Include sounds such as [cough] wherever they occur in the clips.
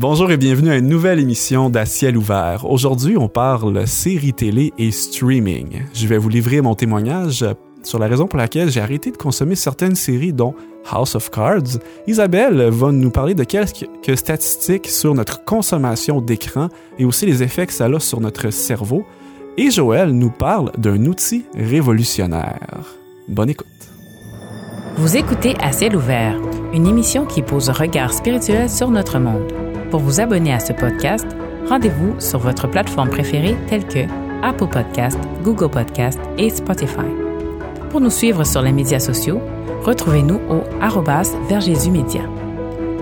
Bonjour et bienvenue à une nouvelle émission d'À ciel ouvert. Aujourd'hui, on parle série télé et streaming. Je vais vous livrer mon témoignage sur la raison pour laquelle j'ai arrêté de consommer certaines séries dont House of Cards. Isabelle va nous parler de quelques statistiques sur notre consommation d'écran et aussi les effets que ça a sur notre cerveau. Et Joël nous parle d'un outil révolutionnaire. Bonne écoute. Vous écoutez À ciel ouvert, une émission qui pose un regard spirituel sur notre monde. Pour vous abonner à ce podcast, rendez-vous sur votre plateforme préférée telle que Apple Podcast, Google Podcast et Spotify. Pour nous suivre sur les médias sociaux, retrouvez-nous au Média.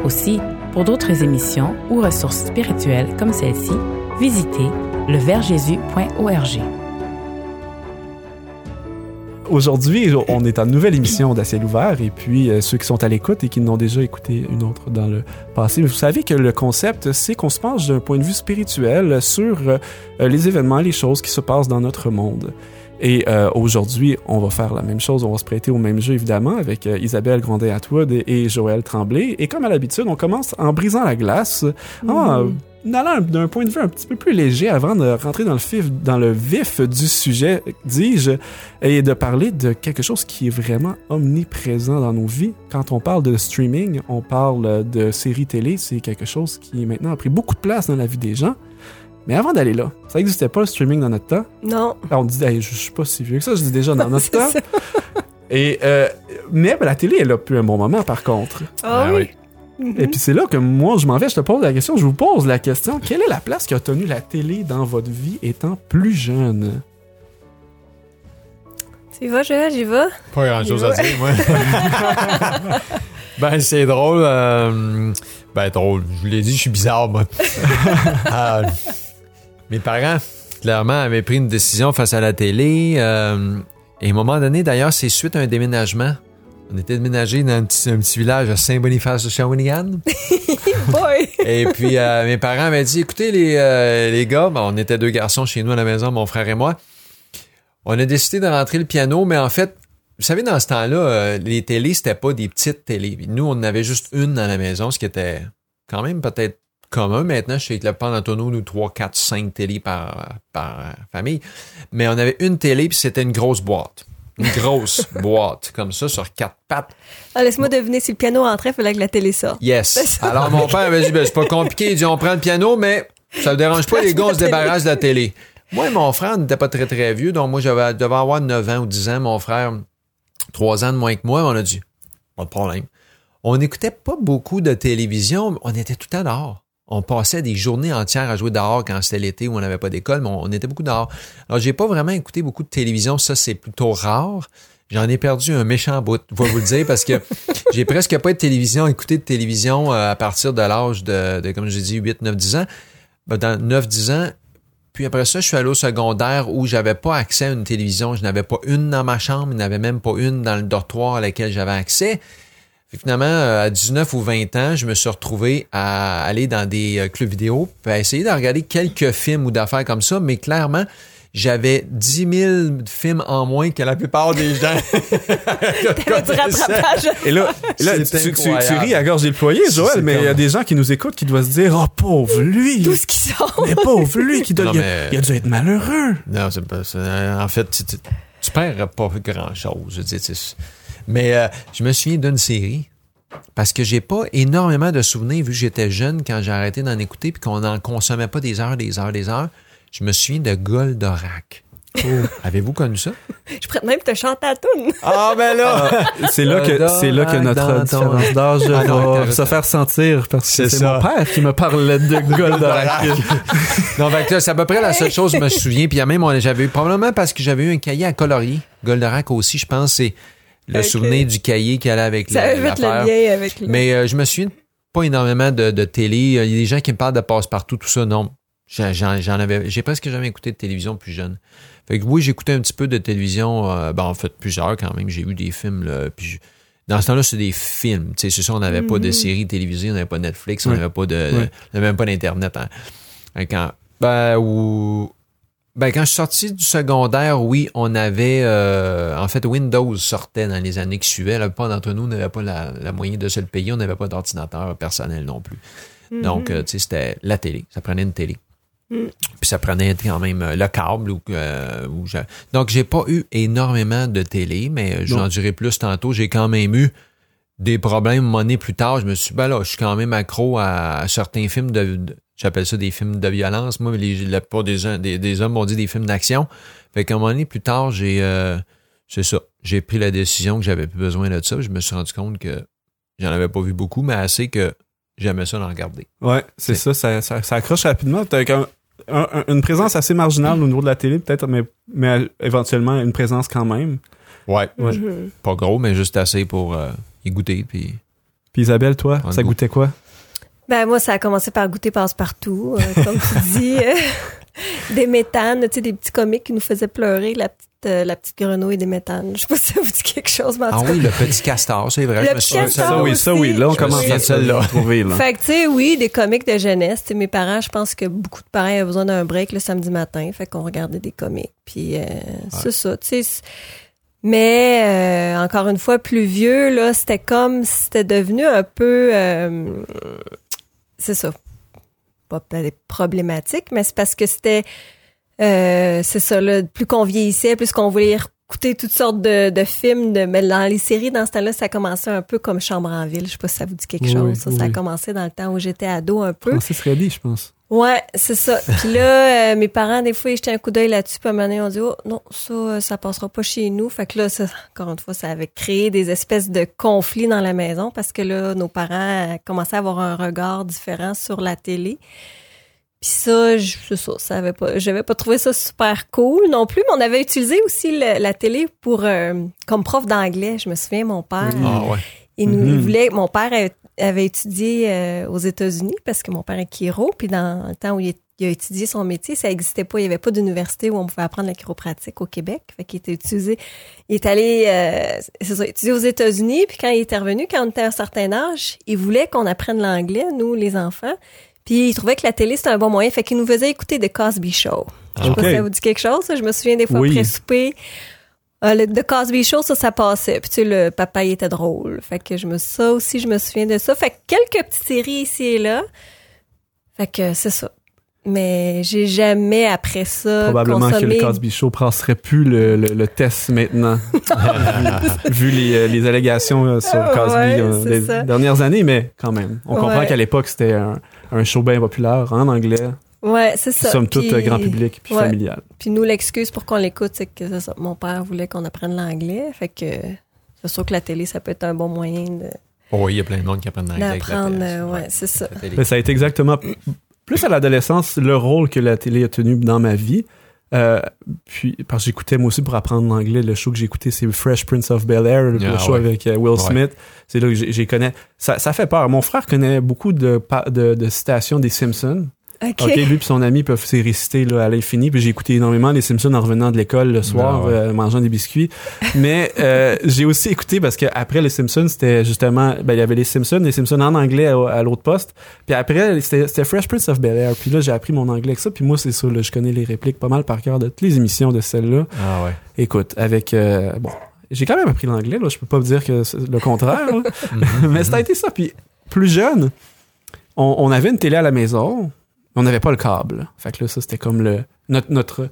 Aussi, pour d'autres émissions ou ressources spirituelles comme celle-ci, visitez leverjésus.org. Aujourd'hui, on est en nouvelle émission d'Aciel ouvert et puis euh, ceux qui sont à l'écoute et qui n'ont déjà écouté une autre dans le passé, vous savez que le concept, c'est qu'on se penche d'un point de vue spirituel sur euh, les événements, les choses qui se passent dans notre monde. Et euh, aujourd'hui, on va faire la même chose, on va se prêter au même jeu évidemment avec Isabelle Grandet-Atwood et, Joël Tremblay. Et comme à l'habitude, on commence en brisant la glace, en allant d'un point de vue un petit peu plus léger avant de rentrer dans le vif, dans le vif du sujet, dis-je, et de parler de quelque chose qui est vraiment omniprésent dans nos vies. Quand on parle de streaming, on parle de séries télé, c'est quelque chose qui maintenant a pris beaucoup de place dans la vie des gens. Mais avant d'aller là, ça n'existait pas le streaming dans notre temps? Non. on dit, je suis pas si vieux que ça, je dis déjà dans [laughs] notre temps. Et euh, mais ben, la télé, elle a pu un bon moment par contre. Ah, ah oui. Et puis c'est là que moi, je m'en vais, je te pose la question, je vous pose la question, quelle est la place qui a tenu la télé dans votre vie étant plus jeune? Tu vas, Joël, j'y vais? Pas grand-chose à dire, moi. [laughs] ben, c'est drôle. Euh, ben, drôle. Je vous l'ai dit, je suis bizarre, moi. [laughs] Euh, mes parents, clairement, avaient pris une décision face à la télé. Euh, et à un moment donné, d'ailleurs, c'est suite à un déménagement. On était déménagé dans un petit, village à Saint-Boniface de Shawinigan. [laughs] et puis euh, mes parents m'avaient dit écoutez les, euh, les gars, on était deux garçons chez nous à la maison, mon frère et moi. On a décidé de rentrer le piano, mais en fait, vous savez, dans ce temps-là, euh, les télés, c'était pas des petites télés. Nous, on en avait juste une dans la maison, ce qui était quand même peut-être commun. Maintenant, je sais que le Pantono, nous, 3, 4, 5 télés par, par famille. Mais on avait une télé, puis c'était une grosse boîte une grosse [laughs] boîte comme ça sur quatre pattes. Ah, laisse-moi deviner, si le piano entrait, il fallait que la télé sorte. Yes. Alors mon père avait dit, ben, c'est pas compliqué, il dit, on prend le piano, mais ça ne dérange pas, les gars, on se débarrasse de la télé. Moi et mon frère n'était pas très très vieux, donc moi j'avais devais avoir 9 ans ou 10 ans, mon frère 3 ans de moins que moi, on a dit, pas de problème. On n'écoutait pas beaucoup de télévision, on était tout temps dehors on passait des journées entières à jouer dehors quand c'était l'été où on n'avait pas d'école, mais on, était beaucoup dehors. Alors, j'ai pas vraiment écouté beaucoup de télévision, ça c'est plutôt rare. J'en ai perdu un méchant bout, je vais vous le dire, parce que [laughs] j'ai presque pas de télévision, écouté de télévision euh, à partir de l'âge de, comme j'ai dit, 8, 9, 10 ans. Ben, dans 9, 10 ans, puis après ça, je suis allé au secondaire où j'avais pas accès à une télévision. Je n'avais pas une dans ma chambre, il n'y avait même pas une dans le dortoir à laquelle j'avais accès finalement, euh, à 19 ou 20 ans, je me suis retrouvé à aller dans des euh, clubs vidéo, puis à essayer de regarder quelques films ou d'affaires comme ça, mais clairement, j'avais 10 000 films en moins que la plupart des gens. [laughs] et là, tu, ris à gorge déployée, Joël, mais il y a des gens qui nous écoutent qui doivent se dire Oh, pauvre lui. Tout ce qui sort Mais pauvre lui qui doit, il, a, dû être malheureux. Non, c'est pas En fait, tu, tu, perds pas grand-chose. Je dis, mais euh, je me souviens d'une série parce que j'ai pas énormément de souvenirs vu que j'étais jeune quand j'ai arrêté d'en écouter puis qu'on n'en consommait pas des heures, des heures, des heures. Je me souviens de Goldorak. Oh. Avez-vous connu ça? Je pourrais même te chanter à tout. Ah, ben là! Ah, c'est là que, c'est là que notre différence d'âge ah, va se faire sentir parce que c'est mon père qui me parlait de [laughs] Goldorak. [laughs] non, fait c'est à peu près la seule chose que je me souviens. Puis même, j'avais eu, probablement parce que j'avais eu un cahier à colorier. Goldorak aussi, je pense, c'est le souvenir du cahier qui allait avec ça l'affaire. Le avec Mais euh, je me souviens pas énormément de, de télé. Il y a des gens qui me parlent de passe-partout, tout ça. Non, j'en avais, j'ai presque jamais écouté de télévision plus jeune. Fait que oui, j'écoutais un petit peu de télévision. Euh, ben, en fait, plusieurs quand même. J'ai eu des films. Là, puis dans ce temps-là, c'est des films. Tu sais, c'est ça, on n'avait pas de mm-hmm. séries télévisées, on n'avait pas Netflix, on n'avait pas de, on n'avait même pas d'internet. Hein. Quand, ben, ou ben, quand je suis sorti du secondaire, oui, on avait... Euh, en fait, Windows sortait dans les années qui suivaient. La plupart d'entre nous n'avaient pas la, la moyen de se le payer. On n'avait pas d'ordinateur personnel non plus. Donc, euh, tu sais, c'était la télé. Ça prenait une télé. Mm. Puis ça prenait quand même euh, le câble. Ou, euh, ou je- Donc, j'ai pas eu énormément de télé, mais j'en Non. dirai plus tantôt. J'ai quand même eu des problèmes monnaie plus tard. Je me suis dit, ben là, je suis quand même accro à, à certains films de, de- j'appelle ça des films de violence. Moi, les, la plupart des, des, des hommes m'ont dit des films d'action. Fait qu'à un moment donné, plus tard, j'ai, euh, c'est ça. J'ai pris la décision que j'avais plus besoin de ça. Je me suis rendu compte que j'en avais pas vu beaucoup, mais assez que j'aimais ça d'en regarder. Ouais, c'est ça, ça, ça, ça accroche rapidement. T'as comme un- un- une présence assez marginale au niveau de la télé, peut-être, mais, mais éventuellement une présence quand même. Ouais. Ouais. Pas gros, mais juste assez pour euh, y goûter. Puis... Puis Isabelle, toi, ça goût. goûtait quoi? Ben moi, ça a commencé par goûter passe-partout, euh, comme tu [laughs] dis. euh, des méthanes, tu sais, des petits comiques qui nous faisaient pleurer, la petite, euh, la petite grenouille des méthanes. Je sais pas si ça vous dit quelque chose, mais en Ah tout cas, oui, le petit castor, c'est vrai. Le je me petit souviens de castor, ça. oui, ça oui. Là, on commence à celle-là. Fait que, tu sais, oui, des comiques de jeunesse. Mes parents, je pense que beaucoup de parents avaient besoin d'un break le samedi matin. Fait qu'on regardait des comiques. Puis, euh, c'est ça, tu sais. Mais, euh, encore une fois, plus vieux, là, c'était comme, c'était devenu un peu, euh, c'est ça, pas problématique, mais c'est parce que c'était, euh, c'est ça, là, plus qu'on vieillissait, plus qu'on voulait écouter toutes sortes de, de films, de, mais dans les séries, dans ce temps-là, ça a commencé un peu comme Chambre en ville. Je sais pas si ça vous dit quelque Oui, chose. oui, ça, ça a commencé dans le temps où j'étais ado un peu. Francis Reddy, je pense. Ouais, c'est ça. [laughs] Puis là, euh, mes parents, des fois, ils jetaient un coup d'œil là-dessus, puis à un moment donné, on dit, oh, non, ça, euh, ça passera pas chez nous. Fait que là, ça, encore une fois, ça avait créé des espèces de conflits dans la maison parce que là, nos parents commençaient à avoir un regard différent sur la télé. Puis ça, je- c'est ça, ça avait pas, j'avais pas trouvé ça super cool non plus, mais on avait utilisé aussi le- la télé pour, euh, comme prof d'anglais. Je me souviens, mon père. Ah ouais. il nous il Mhm. voulait. Mon père avait, avait étudié euh, aux États-Unis parce que mon père est chiro. Puis dans le temps où il, est- il a étudié son métier, ça n'existait pas. Il n'y avait pas d'université où on pouvait apprendre la chiropratique au Québec. Fait qu'il était utilisé. Il est allé, euh, c'est ça, étudier aux États-Unis. Puis quand il était revenu, quand on était à un certain âge, il voulait qu'on apprenne l'anglais, nous les enfants. Puis il trouvait que la télé c'était un bon moyen. Fait qu'il nous faisait écouter The Cosby Show. Je sais pas Ok. si ça vous dit quelque chose. ça. Je me souviens des fois Oui. après souper. Euh, le The Cosby Show, ça, ça passait. Puis tu sais, le papa, il était drôle. Fait que je me, ça aussi, je me souviens de ça. Fait que quelques petites séries ici et là. Fait que c'est ça. Mais j'ai jamais après ça Probablement que le Cosby Show passerait plus le, le, le test maintenant, [laughs] [laughs] vu les, euh, les allégations euh, sur Ouais, Cosby euh, c'est les ça. dernières années, mais quand même. On comprend Ouais. qu'à l'époque, c'était un, un show bien populaire en anglais, Ouais, c'est ça. somme toute Puis- euh, grand public puis ouais. familial. Puis nous, l'excuse pour qu'on l'écoute, c'est que ça. Mon père voulait qu'on apprenne l'anglais. Fait que c'est sûr que la télé, ça peut être un bon moyen de- Oh oui, il y a plein de monde qui apprennent l'anglais la d'apprendre. euh, ouais, c'est ça. Mais ça a été exactement plus à l'adolescence le rôle que la télé a tenu dans ma vie. Euh, puis parce que j'écoutais moi aussi pour apprendre l'anglais le show que j'ai écouté c'est Fresh Prince of Bel Air le, Ah show ouais. avec euh, Will Ouais. Smith c'est là que j'ai connais ça, ça fait peur mon frère connaît beaucoup de, de citations des Simpsons OK. ok lui et son ami peuvent s'y réciter là, à l'infini puis j'ai écouté énormément les Simpsons en revenant de l'école le soir ouais. euh, mangeant des biscuits mais euh, [laughs] j'ai aussi écouté parce que après les Simpsons c'était justement ben il y avait les Simpsons les Simpsons en anglais à, à l'autre poste puis après c'était Fresh Prince of Bel Air puis là j'ai appris mon anglais avec ça puis moi c'est ça là, je connais les répliques pas mal par cœur de toutes les émissions de celle-là Ah ouais. écoute avec euh, bon j'ai quand même appris l'anglais là je peux pas vous dire que c'est le contraire là. [laughs] mais ça a été ça puis plus jeune on, on avait une télé à la maison mais on n'avait pas le câble fait que là ça c'était comme le notre notre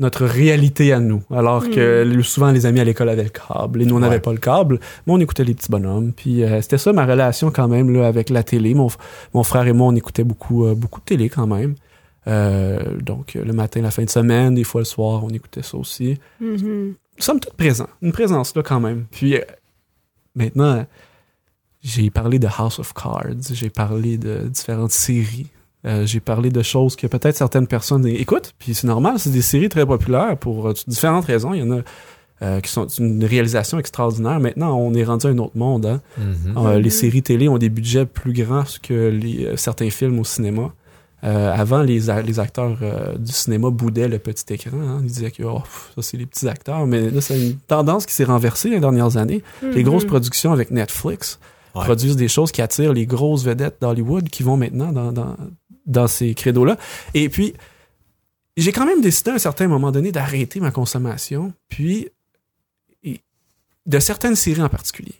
notre réalité à nous alors que le- souvent les amis à l'école avaient le câble et nous on n'avait Ouais. pas le câble mais on écoutait les petits bonhommes puis euh, c'était ça ma relation quand même là avec la télé mon, mon frère et moi on écoutait beaucoup euh, beaucoup de télé quand même Euh, donc le matin la fin de semaine des fois le soir on écoutait ça aussi Mhm. somme toute présent. Une présence là quand même. Puis maintenant, j'ai parlé de House of Cards, j'ai parlé de différentes séries. Euh, j'ai parlé de choses que peut-être certaines personnes écoutent, puis c'est normal, c'est des séries très populaires pour euh, différentes raisons. Il y en a euh, qui sont une réalisation extraordinaire. Maintenant, on est rendu à un autre monde. Hein. Mhm. Euh, les séries télé ont des budgets plus grands que les, euh, certains films au cinéma. Euh, avant, les, les acteurs euh, du cinéma boudaient le petit écran. hein. Ils disaient que oh, ça, c'est les petits acteurs. Mais là, c'est une tendance qui s'est renversée les dernières années. Les grosses Mhm. productions avec Netflix Ouais. produisent des choses qui attirent les grosses vedettes d'Hollywood qui vont maintenant dans, dans, dans ces credos-là. Et puis, j'ai quand même décidé à un certain moment donné d'arrêter ma consommation, puis de certaines séries en particulier.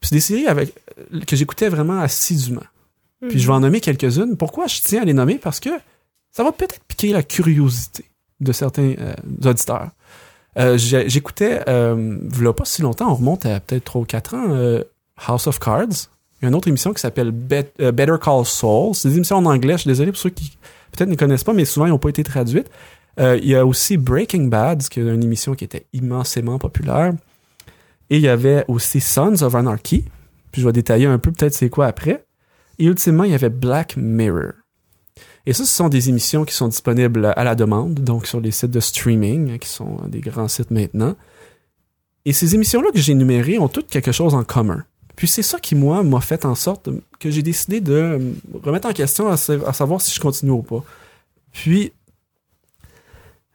Puis c'est des séries avec, que j'écoutais vraiment assidûment. Puis je vais en nommer quelques-unes. Pourquoi je tiens à les nommer? Parce que ça va peut-être piquer la curiosité de certains euh, auditeurs. Euh, J'écoutais, euh, il pas si longtemps, on remonte à peut-être 3 ou 4 ans, euh, House of Cards. Il y a une autre émission qui s'appelle euh, Better Call Saul. C'est des émissions en anglais. Je suis désolé pour ceux qui peut-être ne connaissent pas, mais souvent ils n'ont pas été traduites. Euh, il y a aussi Breaking Bad, qui est une émission qui était immensément populaire. Et il y avait aussi Sons of Anarchy. Puis je vais détailler un peu peut-être c'est quoi après. Et ultimement, il y avait Black Mirror. Et ça, ce sont des émissions qui sont disponibles à la demande, donc sur les sites de streaming, hein, qui sont des grands sites maintenant. Et ces émissions-là que j'ai énumérées ont toutes quelque chose en commun. Puis c'est ça qui, moi, m'a fait en sorte que j'ai décidé de remettre en question à, sa- à savoir si je continue ou pas. Puis,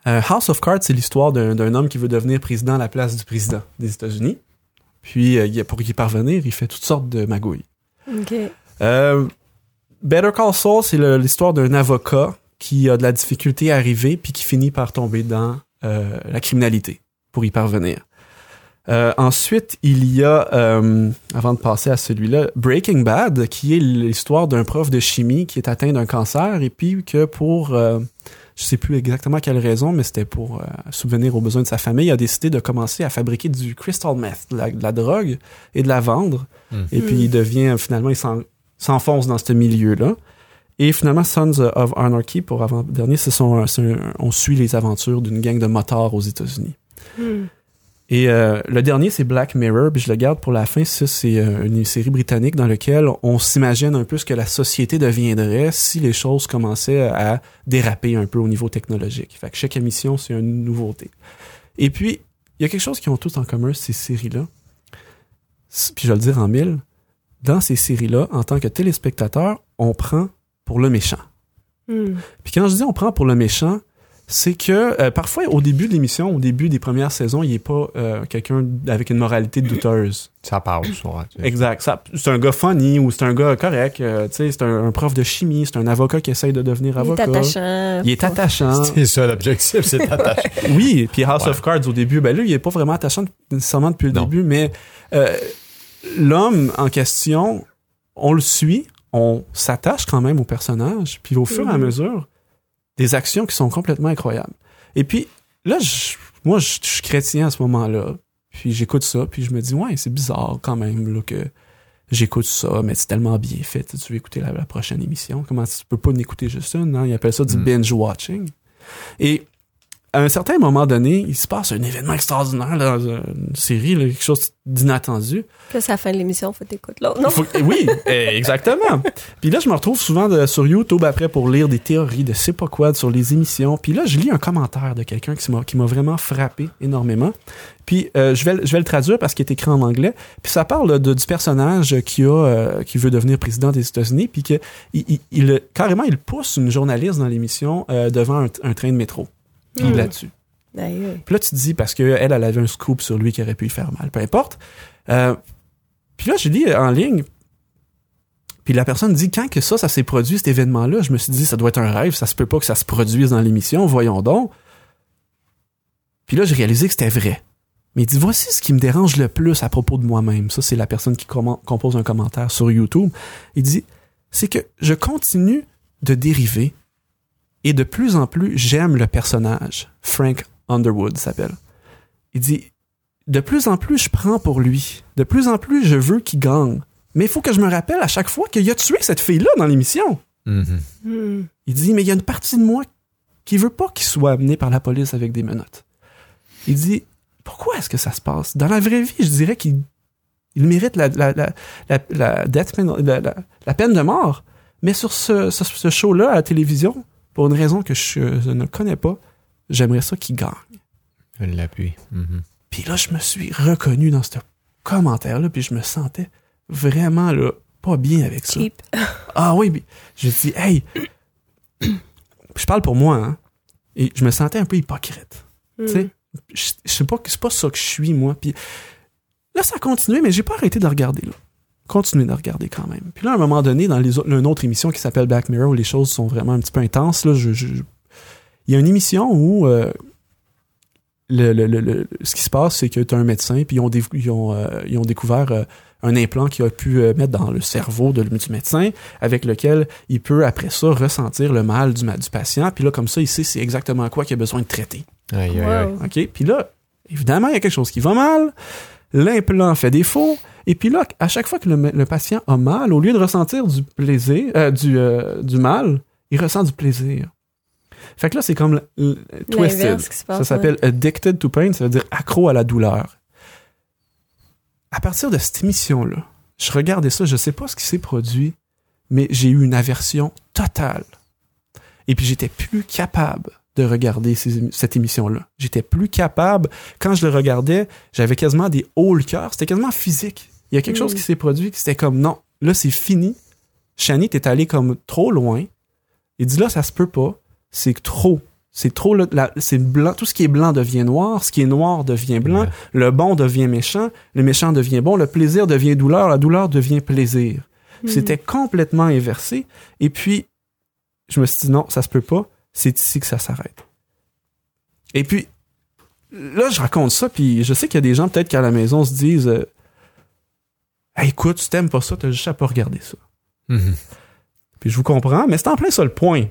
euh, House of Cards, c'est l'histoire d'un homme qui veut devenir président à la place du président des États-Unis. Puis, euh, pour y parvenir, il fait toutes sortes de magouilles. OK. Euh, Better Call Saul, c'est l'histoire d'un avocat qui a de la difficulté à arriver puis qui finit par tomber dans la criminalité pour y parvenir. Euh, ensuite, il y a, euh, avant de passer à celui-là, Breaking Bad, qui est l'histoire d'un prof de chimie qui est atteint d'un cancer et puis que pour, euh, je sais plus exactement quelle raison, mais c'était pour euh, subvenir aux besoins de sa famille, il a décidé de commencer à fabriquer du crystal meth, de la, de la drogue, et de la vendre. Mm. Et puis il devient, finalement, il s'en- s'enfonce dans ce milieu-là. Et finalement, Sons of Anarchy, pour avant-dernier, on suit les aventures d'une gang de motards aux États-Unis. Hmm. Et euh, le dernier, c'est Black Mirror, puis je le garde pour la fin. Ça, c'est euh, une série britannique dans laquelle on s'imagine un peu ce que la société deviendrait si les choses commençaient à déraper un peu au niveau technologique. Fait que chaque émission, c'est une nouveauté. Et puis, il y a quelque chose qui ont tous en commun, ces séries-là. Puis je vais le dire en mille. Dans ces séries-là, en tant que téléspectateur, on prend pour le méchant. Hmm. Puis quand je dis on prend pour le méchant, c'est que euh, parfois au début de l'émission, au début des premières saisons, il est pas euh, quelqu'un avec une moralité douteuse. [coughs] Ça passe, ouais. Exact. Ça- C'est un gars funny ou c'est un gars correct. euh, tu sais, c'est un, un prof de chimie, c'est un avocat qui essaye de devenir Il est avocat. attachant. Il est attachant. C'est ça l'objectif, c'est [laughs] attaché. Oui, puis House Ouais. of Cards au début, ben là, il est pas vraiment attachant nécessairement depuis le Non. début, mais euh, l'homme en question, on le suit, on s'attache quand même au personnage, puis au fur et à Mhm. mesure, des actions qui sont complètement incroyables. Et puis là, je- moi, je je suis chrétien à ce moment-là, puis j'écoute ça, puis je me dis, ouais, c'est bizarre quand même là, que j'écoute ça, mais c'est tellement bien fait. Tu veux écouter la, la prochaine émission? Comment tu peux pas n'écouter juste une? hein? Ils appellent ça du Mm. binge-watching. Et à un certain moment donné, il se passe un événement extraordinaire là, dans une série, là, quelque chose d'inattendu. Puis c'est la fin de l'émission, faut t'écouter l'autre. Non? Faut oui, eh, exactement. Puis là, je me retrouve souvent de- sur YouTube après pour lire des théories de c'est pas quoi sur les émissions. Puis là, je lis un commentaire de quelqu'un qui m'a vraiment frappé énormément. Puis euh, je vais le- je vais le traduire parce qu'il est écrit en anglais. Puis ça parle de, du personnage qui a euh, qui veut devenir président des États-Unis. Puis que il, il- il- carrément il pousse une journaliste dans l'émission euh, devant un, un train de métro. Puis Mm. là-dessus. Aïe. Puis là, tu te dis, parce qu'elle, elle avait un scoop sur lui qui aurait pu lui faire mal. Peu importe. Euh, puis là, je lis en ligne. Puis la personne dit, quand que ça, ça s'est produit, cet événement-là, je me suis dit, ça doit être un rêve, ça se peut pas que ça se produise dans l'émission, voyons donc. Puis là, j'ai réalisé que c'était vrai. Mais il dit, voici ce qui me dérange le plus à propos de moi-même. Ça, c'est la personne qui compose un commentaire sur YouTube. Il dit, c'est que je continue de dériver et de plus en plus, j'aime le personnage. Frank Underwood s'appelle. Il dit, de plus en plus, je prends pour lui. De plus en plus, je veux qu'il gagne. Mais il faut que je me rappelle à chaque fois qu'il a tué cette fille-là dans l'émission. Mhm. Hmm. Il dit, mais il y a une partie de moi qui veut pas qu'il soit amené par la police avec des menottes. Il dit, pourquoi est-ce que ça se passe? Dans la vraie vie, je dirais qu'il il mérite la, la, la, la, death peine de mort. Mais sur ce, ce, ce show-là à la télévision, pour une raison que je, je ne connais pas, j'aimerais ça qu'il gagne. Je l'appuie. Mhm. Puis là, je me suis reconnu dans ce commentaire-là, puis je me sentais vraiment là, pas bien avec ça. Cheap. Ah oui, puis je dis, hey, je parle pour moi, hein, et je me sentais un peu hypocrite. Hmm. Tu sais, je, je sais pas, c'est pas ça que je suis, moi. Puis là, ça a continué, mais j'ai pas arrêté de regarder, là. Continuer de regarder quand même. Puis là, à un moment donné, dans les, une autre émission qui s'appelle Black Mirror, où les choses sont vraiment un petit peu intenses, là, je, je- il y a une émission où euh, le, le- le- le- ce qui se passe, c'est que tu as un médecin, puis ils ont, dé- ils ont, euh, ils ont découvert euh, un implant qu'il a pu euh, mettre dans le cerveau de, du médecin, avec lequel il peut après ça ressentir le mal du, du patient. Puis là, comme ça, il sait c'est exactement quoi qu'il a besoin de traiter. Aïe, aïe, aïe. Wow. OK? Puis là, évidemment, il y a quelque chose qui va mal. L'implant fait défaut. Et puis là, à chaque fois que le, le patient a mal, au lieu de ressentir du plaisir, euh, du, euh, du mal, il ressent du plaisir. Fait que là, c'est comme twisted. L'inverse qui se passe, Ça s'appelle addicted to pain, ça veut dire accro à la douleur. À partir de cette émission-là, je regardais ça, je sais pas ce qui s'est produit, mais j'ai eu une aversion totale. Et puis j'étais plus capable de regarder ces cette émission-là. J'étais plus capable. Quand je le regardais, j'avais quasiment des hauts le cœur. C'était quasiment physique. Il y a quelque Mm. chose qui s'est produit, qui c'était comme non, là c'est fini. Shani, t'es allé comme trop loin. Il dit là, ça se peut pas. C'est trop. C'est trop. le- la- c'est blanc. Tout ce qui est blanc devient noir. Ce qui est noir devient blanc. Ouais. Le bon devient méchant. Le méchant devient bon. Le plaisir devient douleur. La douleur devient plaisir. Mhm. C'était complètement inversé. Et puis, je me suis dit non, ça se peut pas. C'est ici que ça s'arrête. Et puis, là, je raconte ça, puis je sais qu'il y a des gens peut-être qu'à la maison se disent euh, Hey, écoute, tu t'aimes pas ça, t'as juste à pas regarder ça. Mhm. Puis je vous comprends, mais c'est en plein ça le point.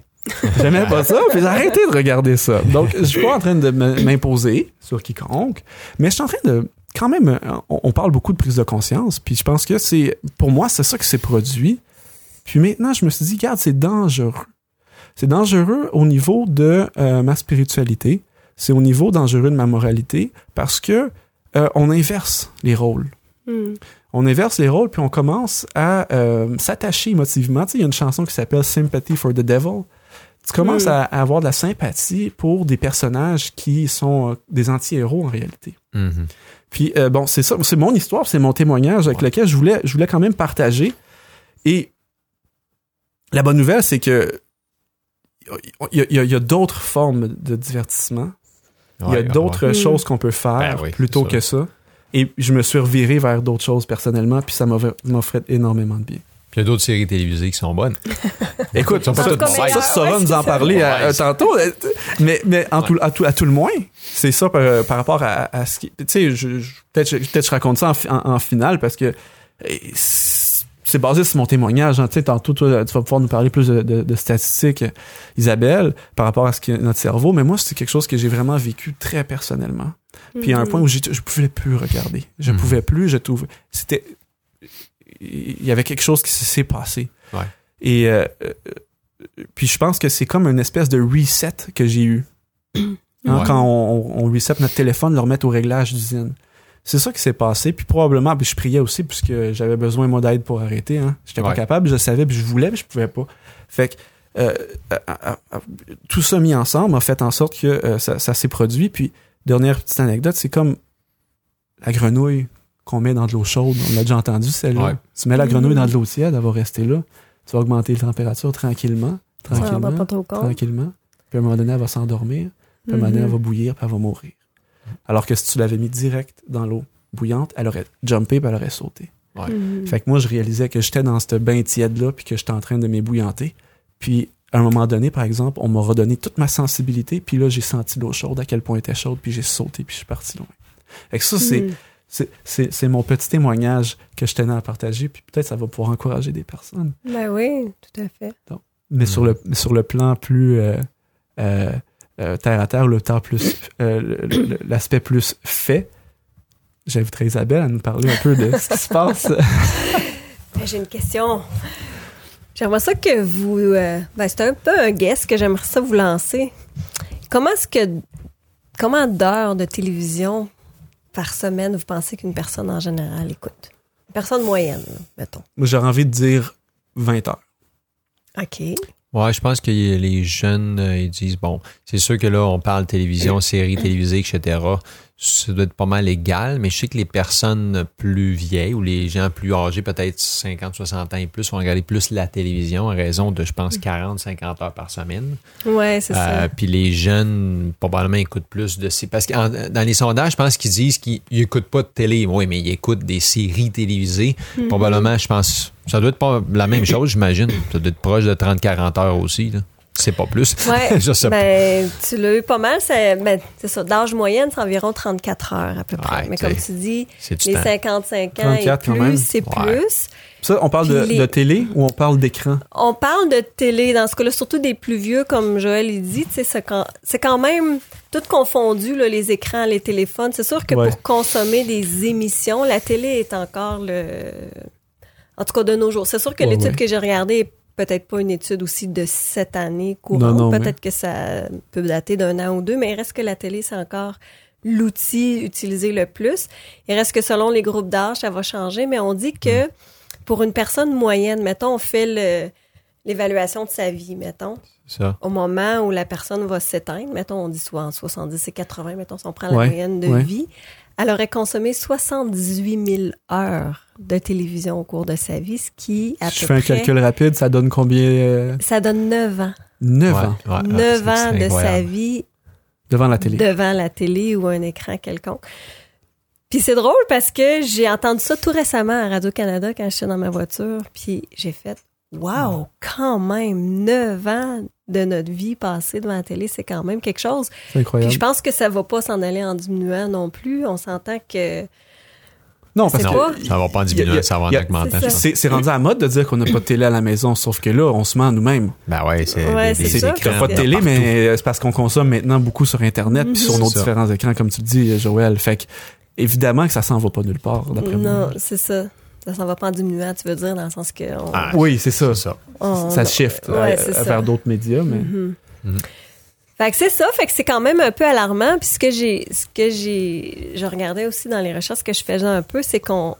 J'aimais pas ça, puis j'ai arrêté de regarder ça. Donc, je suis pas en train de m'imposer sur quiconque, mais je suis en train de quand même, euh, on, on parle beaucoup de prise de conscience, puis je pense que c'est, pour moi, c'est ça qui s'est produit. Puis maintenant, je me suis dit, regarde, c'est dangereux. C'est dangereux au niveau de euh, ma spiritualité, c'est au niveau dangereux de ma moralité, parce que euh, on inverse les rôles Hmm. on inverse les rôles puis on commence à euh, s'attacher émotivement. Tu sais, il y a une chanson qui s'appelle Sympathy for the Devil. Tu commences Mm. à, à avoir de la sympathie pour des personnages qui sont euh, des anti-héros en réalité. Mhm. Puis euh, bon, c'est ça, c'est mon histoire, c'est mon témoignage avec Ouais. lequel je voulais, je voulais quand même partager. Et la bonne nouvelle, c'est que il y a, d'autres formes de divertissement. Il y a d'autres ouais. choses qu'on peut faire Ben oui, plutôt que ça. Et je me suis reviré vers d'autres choses personnellement, puis ça m'offrait énormément de bien. Puis il y a d'autres séries télévisées qui sont bonnes. [laughs] Écoute, sont pas ça, toutes Sora ouais, nous en parler à- c'est- tantôt. euh, Mais, mais en Ouais. tout, à, tout, à tout le moins, c'est ça par, par rapport à, à ce qui. Tu sais, peut-être je- peut-être je raconte ça en, en, en finale parce que eh, c'est basé sur mon témoignage. hein. Tu sais, tantôt, toi, tu vas pouvoir nous parler plus de, de- de statistiques, euh, Isabelle, par rapport à ce qu'est notre cerveau. Mais moi, c'est quelque chose que j'ai vraiment vécu très personnellement. Puis à un Mhm. point où je pouvais plus regarder. Je Mhm. pouvais plus, je trouve. C'était. Il y avait quelque chose qui s'est passé. Ouais. Et euh, euh, puis je pense que c'est comme une espèce de reset que j'ai eu. Hein, Ouais. Quand on, on reset notre téléphone, le remettre au réglage d'usine. C'est ça qui s'est passé. Puis probablement, puis je priais aussi puisque j'avais besoin moi d'aide pour arrêter. Hein. J'étais pas capable, je savais, puis je voulais, mais je pouvais pas. Fait que euh, euh, euh, tout ça mis ensemble a fait en sorte que euh, ça, ça s'est produit. Puis dernière petite anecdote, c'est comme la grenouille qu'on met dans de l'eau chaude. On l'a déjà entendu celle-là. Ouais. Tu mets la grenouille Mhm. dans de l'eau tiède, elle va rester là. Tu vas augmenter la température tranquillement, Ça en va tranquillement, pas trop compte. tranquillement. Puis à un moment donné, elle va s'endormir. Puis à un moment donné, elle va bouillir, puis elle va mourir. Alors que si tu l'avais mis direct dans l'eau bouillante, elle aurait jumpé, puis elle aurait sauté. Ouais. Mhm. Fait que moi, je réalisais que j'étais dans ce bain tiède-là, puis que j'étais en train de m'ébouillanter. Puis, à un moment donné, par exemple, on m'a redonné toute ma sensibilité, puis là, j'ai senti l'eau chaude, à quel point elle était chaude, puis j'ai sauté, puis je suis parti loin. Fait que ça, c'est, Mhm. c'est, c'est, c'est mon petit témoignage que je tenais à partager, puis peut-être ça va pouvoir encourager des personnes. Ben oui, tout à fait. Mais sur, le, sur le plan plus euh, euh, euh, terre à terre, le temps plus, euh, l'aspect plus fait, j'inviterai Isabelle à nous parler un peu de ce qui se passe. [laughs] J'ai une question. J'aimerais ça que vous. euh, ben, c'est un peu un guess que j'aimerais ça vous lancer. Comment est-ce que. Comment d'heures de télévision par semaine vous pensez qu'une personne en général écoute? Une personne moyenne, mettons. J'aurais envie de dire 20 heures. OK. Ouais, je pense que les jeunes, euh, ils disent, bon, c'est sûr que là, on parle télévision, [clears throat] séries télévisées, etc. Ça doit être pas mal égal, mais je sais que les personnes plus vieilles ou les gens plus âgés, peut-être 50, 60 ans et plus, vont regarder plus la télévision à raison de, je pense, 40, 50 heures par semaine. Ouais, c'est Euh, ça. puis les jeunes, probablement, écoutent plus de. Parce que en- dans les sondages, je pense qu'ils disent qu'ils n'écoutent pas de télé. Oui, mais ils écoutent des séries télévisées. Mhm. Probablement, je pense. Ça doit être pas la même [coughs] chose, j'imagine. Ça doit être proche de 30-40 heures aussi. Là. C'est pas plus. Ouais, [laughs] je sais pas. ben, tu l'as eu pas mal. c'est- Ben, c'est ça. D'âge moyenne, c'est environ 34 heures à peu près. Ouais, Mais comme tu dis, les temps. 55 ans 34 et quand même? plus, c'est Ouais. plus. Ça, on parle de, Puis les- de télé ou on parle d'écran? On parle de télé, dans ce cas-là, surtout des plus vieux, comme Joël il dit, tu sais, c'est quand, c'est quand même tout confondu, là, les écrans, les téléphones. C'est sûr que Ouais. pour consommer des émissions, la télé est encore le... En tout cas, de nos jours. C'est sûr que Ouais, l'étude ouais. que j'ai regardée est peut-être pas une étude aussi de cette année courante. Peut-être que ça peut dater d'un an ou deux, mais il reste que la télé, c'est encore l'outil utilisé le plus. Il reste que selon les groupes d'âge, ça va changer, mais on dit que pour une personne moyenne, mettons, on fait l'évaluation de sa vie, mettons, Ça. au moment où la personne va s'éteindre, mettons, on dit soit en 70 et 80, mettons, si on prend la Ouais, moyenne de ouais. vie, elle aurait consommé 78 000 heures de télévision au cours de sa vie, ce qui, à Je peu fais un près, calcul rapide, ça donne combien? euh, ça donne 9 ans. 9 Ouais, ans ouais, ouais, 9 c'est- ans de sa vie devant la télé. devant la télé ou un écran quelconque. Puis c'est drôle parce que j'ai entendu ça tout récemment à Radio-Canada quand j'étais dans ma voiture, puis j'ai fait Wow, quand même, 9 ans de notre vie passée devant la télé, c'est quand même quelque chose. C'est Puis incroyable. je pense que ça va pas s'en aller en diminuant non plus. On s'entend que Non, parce C'est que ça va pas en a- ça va en augmentant. c'est rendu à la mode de dire qu'on n'a pas de télé à la maison, sauf que là, on se ment nous-mêmes. Ben ouais, c'est Ouais, des, c'est pas de télé, mais c'est parce qu'on consomme maintenant beaucoup sur Internet puis Mhm. sur nos C'est ça. différents écrans, comme tu le dis, Joël. Fait que, évidemment que ça s'en va pas nulle part, d'après moi. non, c'est ça. Ça s'en va pas en diminuant, tu veux dire, dans le sens que on, Ah, Oui, c'est ça. ça. on- Ça shift Ouais, à- vers d'autres médias, mais Mhm. Mhm. Fait que c'est ça, fait que c'est quand même un peu alarmant. Puis ce que j'ai, ce que j'ai, je regardais aussi dans les recherches que je faisais un peu, c'est qu'on,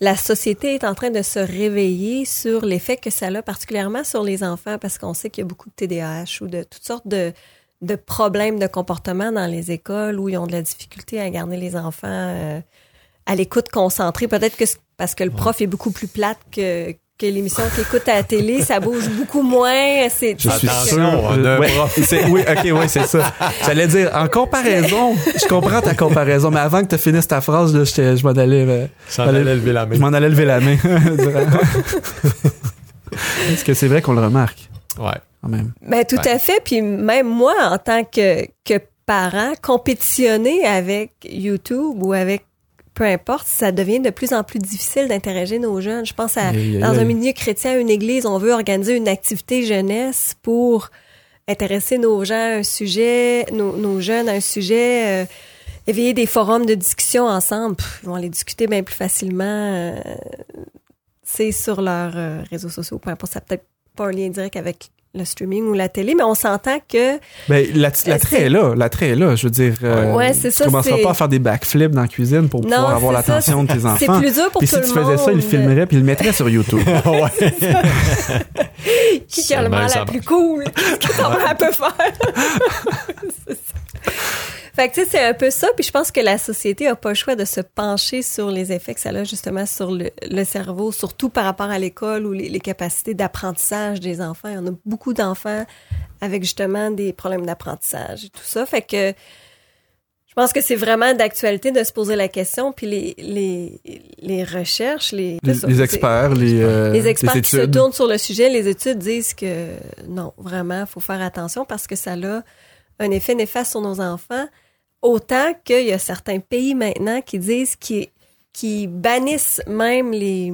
la société est en train de se réveiller sur l'effet que ça a particulièrement sur les enfants, parce qu'on sait qu'il y a beaucoup de TDAH ou de toutes sortes de, de problèmes de comportement dans les écoles où ils ont de la difficulté à garder les enfants euh, à l'écoute concentrée. Peut-être que c'est parce que le prof est beaucoup plus plate que que l'émission qu'il écoute à la télé, ça bouge beaucoup moins. C'est, je suis sûr. d'un ouais, prof. [laughs] c'est- oui, ok, oui, c'est ça. J'allais dire, en comparaison, je comprends ta comparaison, mais avant que tu finisses ta phrase, là, je m'en allais, euh, allait lever la main. je m'en allais lever la main. [laughs] Est-ce que c'est vrai qu'on le remarque, Ouais. quand même? Ben, tout Ouais. à fait. Puis même moi, en tant que, que parent, compétitionner avec YouTube ou avec peu importe, ça devient de plus en plus difficile d'interroger nos jeunes. Je pense à dans un milieu chrétien, une église, on veut organiser une activité jeunesse pour intéresser nos gens à un sujet, nos, nos jeunes à un sujet, euh, éveiller des forums de discussion ensemble. Pff, ils vont aller discuter bien plus facilement. euh, c'est sur leurs euh, réseaux sociaux, peu importe, ça peut-être pas un lien direct avec le streaming ou la télé, mais on s'entend que Ben, la- l'attrait c'est- est là, l'attrait est là. Je veux dire, euh, Ouais, c'est tu ça, commenceras c'est- pas à faire des backflips dans la cuisine pour Non, pouvoir avoir c'est l'attention de tes c'est enfants. plus dur pour Puis tout si le tu faisais ça, il le filmerait puis il le mettrait sur YouTube. [laughs] [laughs] qui qui a le Seulement mal ça la plus cool, qu'est-ce mère peut faire. [laughs] C'est ça. Fait que tu sais, c'est un peu ça. Puis je pense que la société a pas le choix de se pencher sur les effets que ça a justement sur le, le cerveau, surtout par rapport à l'école ou les, les capacités d'apprentissage des enfants. Il y en a beaucoup d'enfants avec justement des problèmes d'apprentissage et tout ça. Fait que je pense que c'est vraiment d'actualité de se poser la question. Puis les, les, les recherches, les, Les, ça, experts, les, euh, les experts qui se études. tournent sur le sujet, les études disent que non, vraiment, faut faire attention parce que ça a un effet néfaste sur nos enfants. Autant qu'il y a certains pays maintenant qui disent qui, qui bannissent même les,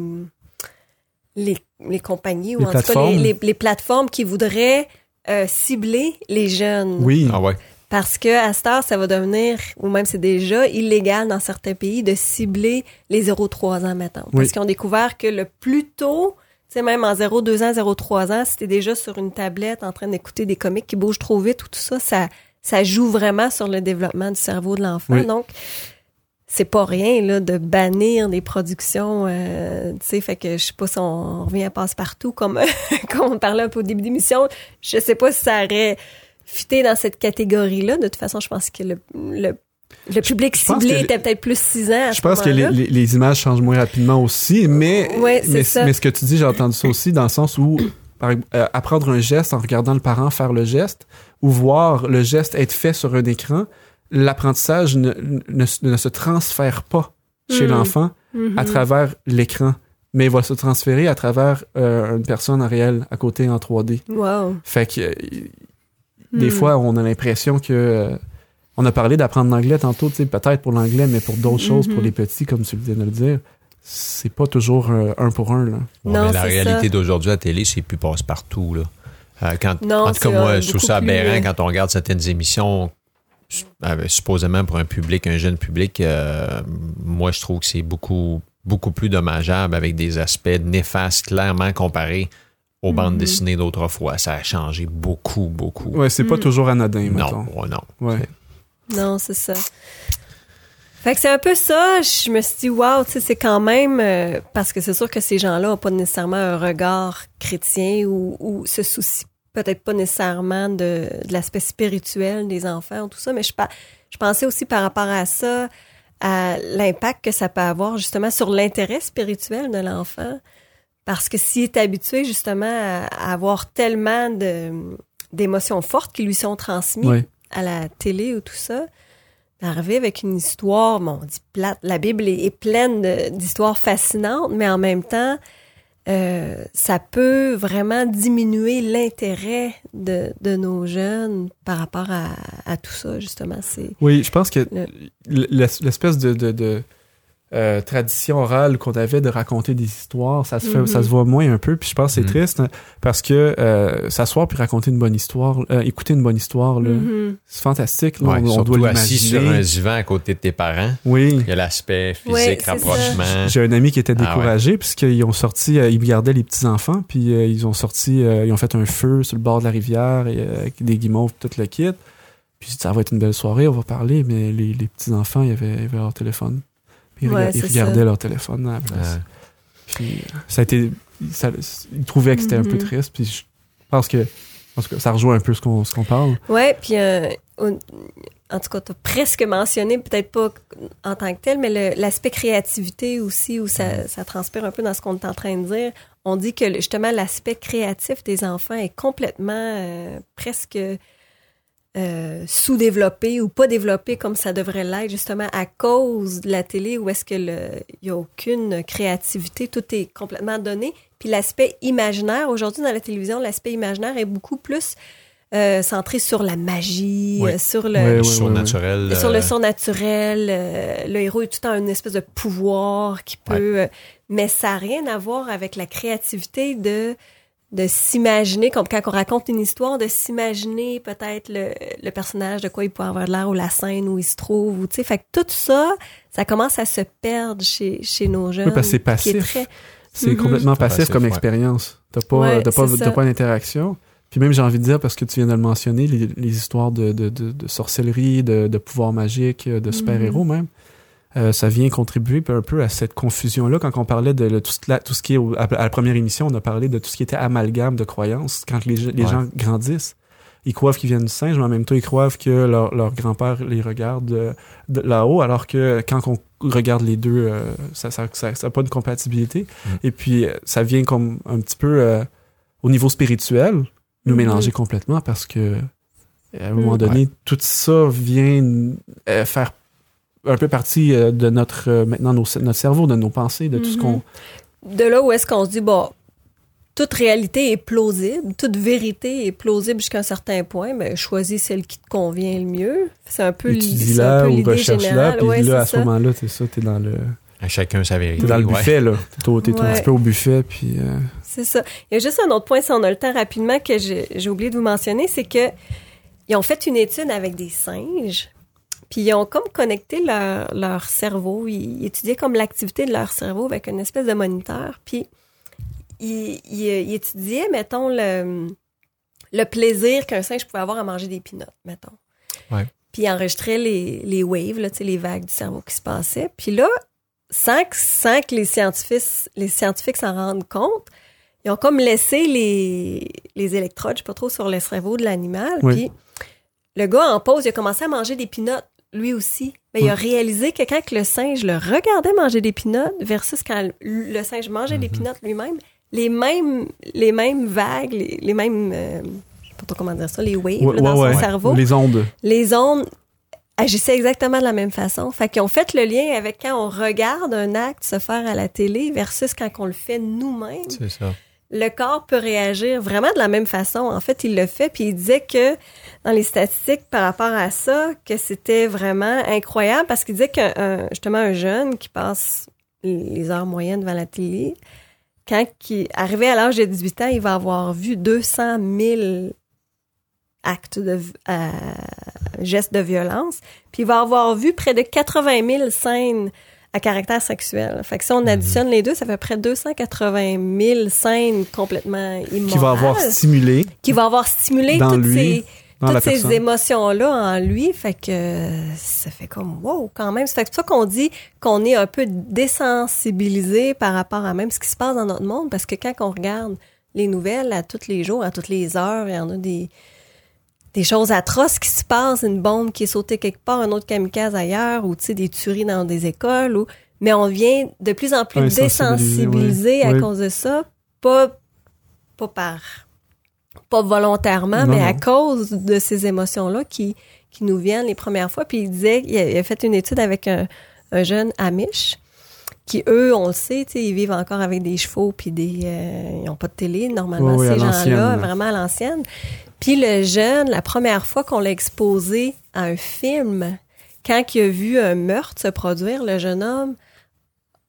les, les compagnies ou Les en tout cas plateformes. les, les- les plateformes qui voudraient euh, cibler les jeunes. Oui. Ah ouais. Parce que à cette heure, ça va devenir, ou même c'est déjà illégal dans certains pays de cibler les 0-3 ans, mettons. Parce Oui. qu'ils ont découvert que le plus tôt, sais, même en 0-2 ans, 0-3 ans, si t'es déjà sur une tablette en train d'écouter des comiques qui bougent trop vite ou tout ça, ça, ça joue vraiment sur le développement du cerveau de l'enfant. Oui. Donc, c'est pas rien là de bannir des productions euh, tu sais fait que je sais pas si on revient à passe-partout comme [laughs] comme on parlait un peu au début d'émission je sais pas si ça aurait fité dans cette catégorie là de toute façon je pense que le le, le public ciblé était peut-être plus 6 ans à Je ce pense que les, moment-là. les- les images changent moins rapidement aussi, mais, Ouais, mais, ce que tu dis, j'ai entendu ça aussi dans le sens où par, euh, apprendre un geste en regardant le parent faire le geste ou voir le geste être fait sur un écran, l'apprentissage ne, ne, ne se transfère pas chez Mm. l'enfant à travers l'écran, mais il va se transférer à travers euh, une personne en réel à côté en 3D. Wow. Fait que euh, des Hmm. fois, on a l'impression que euh, on a parlé d'apprendre l'anglais tantôt, tu sais, peut-être pour l'anglais, mais pour d'autres choses, pour Mhm. les petits, comme tu viens de le dire, c'est pas toujours euh, un pour un. Là. Ouais, Non, mais la réalité d'aujourd'hui à la télé, c'est plus passe-partout. Là. Euh, quand, Non, en tout cas, moi, euh, je trouve ça aberrant quand on regarde certaines émissions, euh, supposément pour un public, un jeune public. euh, moi, je trouve que c'est beaucoup, beaucoup plus dommageable avec des aspects néfastes, clairement comparés aux bandes Mhm. dessinées d'autrefois. Ça a changé beaucoup, beaucoup. Ouais, c'est pas Mm. toujours anodin, non, ouais, non. Ouais. Non, c'est ça. Fait que c'est un peu ça. Je me suis dit, wow, tu sais, c'est quand même. euh, parce que c'est sûr que ces gens-là n'ont pas nécessairement un regard chrétien ou, ou se soucient peut-être pas nécessairement de, de l'aspect spirituel des enfants ou tout ça, mais je, je pensais aussi par rapport à ça, à l'impact que ça peut avoir justement sur l'intérêt spirituel de l'enfant. Parce que s'il est habitué justement à, à avoir tellement d'émotions fortes qui lui sont transmises Ouais. À la télé ou tout ça, d'arriver avec une histoire, bon, on dit plate, la Bible est, est pleine d'histoires fascinantes, mais en même temps, euh, ça peut vraiment diminuer l'intérêt de, de nos jeunes par rapport à, à tout ça, justement. Oui, je pense que Le- l'es- l'espèce de, de, de, euh, tradition orale qu'on avait de raconter des histoires, ça se, fait, Mhm. ça se voit moins un peu. Puis je pense que c'est Mhm. triste hein, parce que euh, s'asseoir puis raconter une bonne histoire, euh, écouter une bonne histoire, là, Mhm. c'est fantastique. là, Ouais, on, on doit assis sur un divan à côté de tes parents. Oui. Il y a l'aspect physique, rapprochement. J'ai un ami qui était Ah ouais. découragé puisqu'ils ont sorti, euh, ils gardaient les petits enfants, puis euh, ils ont sorti, euh, ils ont fait un feu sur le bord de la rivière et, euh, avec des guimauves, tout le kit. Puis ça va être une belle soirée, on va parler, mais les, les petits enfants, ils avaient, ils avaient leur téléphone. Puis ils, Ouais, regardaient ça. leur téléphone à la place. Ouais. Puis euh, ça a été, ça, ils trouvaient que c'était un peu Mhm. triste. Puis je pense que, en tout cas, ça rejoint un peu ce qu'on ce qu'on parle. Ouais, puis euh, on- en tout cas, tu as presque mentionné, peut-être pas en tant que tel, mais l'aspect créativité aussi, où ça, ça transpire un peu dans ce qu'on est en train de dire. On dit que justement l'aspect créatif des enfants est complètement euh, presque euh, sous-développé ou pas développé comme ça devrait l'être, justement à cause de la télé où est-ce que le il y a aucune créativité, tout est complètement donné. Puis l'aspect imaginaire, aujourd'hui dans la télévision, l'aspect imaginaire est beaucoup plus euh, centré sur la magie, euh, sur le, surnaturel. sur le surnaturel. euh, le héros est tout le temps une espèce de pouvoir qui peut. euh, mais ça n'a rien à voir avec la créativité de de s'imaginer, comme quand on raconte une histoire, de s'imaginer peut-être le, le personnage, de quoi il pourrait avoir l'air, ou la scène où il se trouve, ou tu sais. Fait que tout ça, ça commence à se perdre chez, chez nos jeunes. parce que c'est passif. très- C'est Mhm. complètement passif passif, comme ouais. expérience. T'as pas, Ouais, t'as pas, ça. pas d'interaction. Puis même, j'ai envie de dire, parce que tu viens de le mentionner, les, les histoires de, de, de, de sorcellerie, de, de pouvoirs magiques, de super-héros même, euh, ça vient contribuer un peu à cette confusion-là. Quand on parlait de le- tout, ce, la- tout ce qui est, au- à, la première émission, on a parlé de tout ce qui était amalgame de croyances. Quand les, les Ouais. gens grandissent, ils croient qu'ils viennent du singe, mais en même temps, ils croient que leur, leur grand-père les regarde euh, de là-haut, alors que quand on regarde les deux, euh, ça n'a ça, ça, ça a pas de compatibilité. Mm. Et puis, euh, ça vient comme un petit peu euh, au niveau spirituel nous Mhm. mélanger complètement parce que à un moment Mm. donné, tout ça vient euh, faire un peu partie euh, de notre euh, maintenant nos- notre cerveau, de nos pensées, de tout ce qu'on de là où est-ce qu'on se dit, bon, toute réalité est plausible, toute vérité est plausible jusqu'à un certain point, mais choisis celle qui te convient le mieux. C'est un peu c'est l'idée générale. puis Ouais, là, à c'est ce ça. moment-là, t'es ça, t'es dans le À chacun sa vérité. t'es dans le ouais. buffet, là. T'es, t'es un Ouais. petit peu au buffet, puis... euh, C'est ça. Il y a juste un autre point, si on a le temps rapidement, que j'ai j'ai oublié de vous mentionner, c'est que ils ont fait une étude avec des singes, puis ils ont comme connecté leur, leur cerveau, ils, ils étudiaient comme l'activité de leur cerveau avec une espèce de moniteur, puis ils, ils- ils étudiaient, mettons, le, le plaisir qu'un singe pouvait avoir à manger des pinottes, mettons. Ouais. Puis ils enregistraient les, les waves, là, les vagues du cerveau qui se passaient. Puis là, sans que, sans que les scientifiques les scientifiques s'en rendent compte, ils ont comme laissé les, les électrodes, je sais pas trop, sur le cerveau de l'animal. Oui. Puis le gars, en pause, il a commencé à manger des pinottes, lui aussi. Mais il a réalisé que quand le singe le regardait manger des pinottes versus quand le singe mangeait des pinottes lui-même, les mêmes, les mêmes vagues, les, les mêmes... euh, je sais pas trop comment dire ça, les waves ouais, là, dans ouais, son ouais. cerveau Les ondes. les ondes agissaient exactement de la même façon. Fait qu'ils ont fait le lien avec quand on regarde un acte se faire à la télé versus quand on le fait nous-mêmes. C'est ça. Le corps peut réagir vraiment de la même façon. En fait, il le fait, puis il disait que dans les statistiques par rapport à ça, que c'était vraiment incroyable parce qu'il disait que justement un jeune qui passe les heures moyennes devant la télé, quand il arrivé à l'âge de 18 ans, il va avoir vu 200 000 actes de euh, gestes de violence, puis il va avoir vu près de 80 000 scènes à caractère sexuel. Fait que si on Mhm. additionne les deux, ça fait près de 280 000 scènes complètement immorales. Qui va avoir stimulé Qui va avoir stimulé Dans toutes lui, ces dans toutes ces émotions-là en lui, fait que ça fait comme wow quand même. C'est pour ça qu'on dit qu'on est un peu désensibilisé par rapport à même ce qui se passe dans notre monde, parce que quand on regarde les nouvelles à tous les jours, à toutes les heures, il y en a des des choses atroces qui se passent, une bombe qui est sautée quelque part, un autre kamikaze ailleurs, ou tu sais des tueries dans des écoles, ou mais on vient de plus en plus oui, à cause de ça, pas pas par pas volontairement, Non, mais non. à cause de ces émotions-là qui, qui nous viennent les premières fois. Puis il disait, il a, il a fait une étude avec un, un jeune Amish, qui eux, on le sait, ils vivent encore avec des chevaux, puis des, euh, ils n'ont pas de télé, normalement, Oui, ces gens-là, là. vraiment à l'ancienne. Puis le jeune, la première fois qu'on l'a exposé à un film, quand il a vu un meurtre se produire, le jeune homme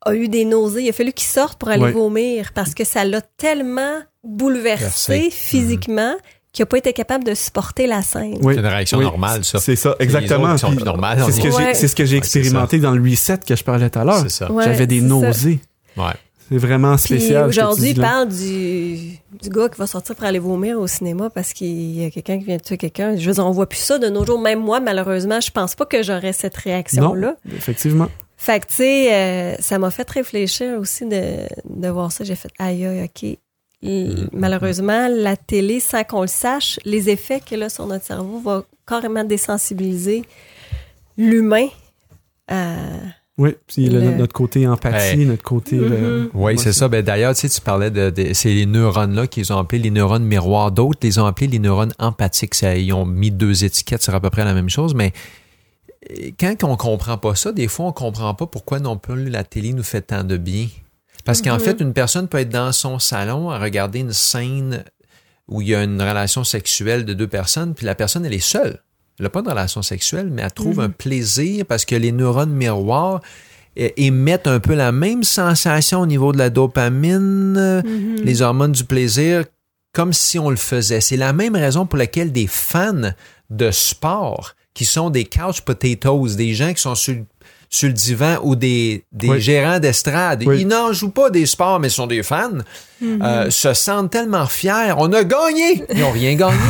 a eu des nausées. Il a fallu qu'il sorte pour aller Oui. vomir parce que ça l'a tellement bouleversé Versé. physiquement qu'il n'a pas été capable de supporter la scène. Oui. C'est une réaction Oui. normale, ça. C'est ça, exactement. qui C'est ce que j'ai, Ouais. c'est ce que j'ai Ouais, expérimenté dans le reset que je parlais tout à l'heure. C'est ça. Ouais, J'avais des nausées. Ouais. C'est vraiment spécial. aujourd'hui, il parle du, du gars qui va sortir pour aller vomir au cinéma parce qu'il y a quelqu'un qui vient de tuer quelqu'un. Je veux dire, on voit plus ça de nos jours. Même moi, malheureusement, je pense pas que j'aurais cette réaction-là. Effectivement. Fait que, tu sais, euh, ça m'a fait réfléchir aussi de, de voir ça. J'ai fait, aïe, aïe, OK. L- Malheureusement, la télé, sans qu'on le sache, les effets qu'elle a sur notre cerveau vont carrément désensibiliser l'humain à... Oui, puis le- Le- notre côté empathie, Hey. notre côté. Mhm. Oui, c'est ça. Ben, d'ailleurs, tu sais, tu parlais de, de- c'est les neurones-là qu'ils ont appelés les neurones miroirs. D'autres les ont appelés les neurones empathiques. Ça, ils ont mis deux étiquettes sur à peu près la même chose, mais euh, quand on comprend pas ça, des fois, on comprend pas pourquoi non plus la télé nous fait tant de bien. Parce qu'en Mhm. fait, une personne peut être dans son salon à regarder une scène où il y a une relation sexuelle de deux personnes, puis la personne, elle est seule. Elle n'a pas de relation sexuelle, mais elle trouve un plaisir parce que les neurones miroirs émettent un peu la même sensation au niveau de la dopamine, euh, les hormones du plaisir, comme si on le faisait. C'est la même raison pour laquelle des fans de sport, qui sont des couch potatoes, des gens qui sont sur, sur le divan ou des, des Oui. gérants d'estrade, Oui. ils n'en jouent pas des sports, mais sont des fans, euh, se sentent tellement fiers. On a gagné! Ils n'ont rien gagné. [laughs]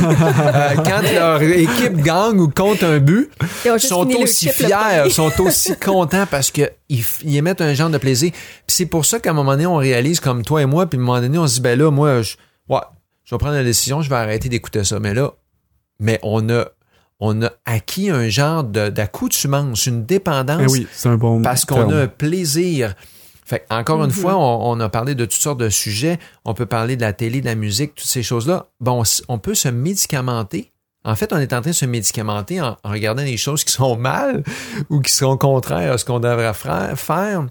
Euh, quand leur équipe gagne ou compte un but, Ils sont aussi fiers, sont aussi contents parce que ils, émettent un genre de plaisir. C'est pour ça qu'à un moment donné, on réalise comme toi et moi, puis à un moment donné, on se dit, ben là, moi, je, ouais, je vais prendre la décision, je vais arrêter d'écouter ça. Mais là, mais on a, on a acquis un genre d'accoutumance, une dépendance Eh oui, c'est un bon parce qu'on a un plaisir. Fait encore une Mhm. fois, on, on a parlé de toutes sortes de sujets. On peut parler de la télé, de la musique, toutes ces choses-là. Bon, on peut se médicamenter. En fait, on est en train de se médicamenter en, en regardant des choses qui sont mal ou qui sont contraires à ce qu'on devrait faire.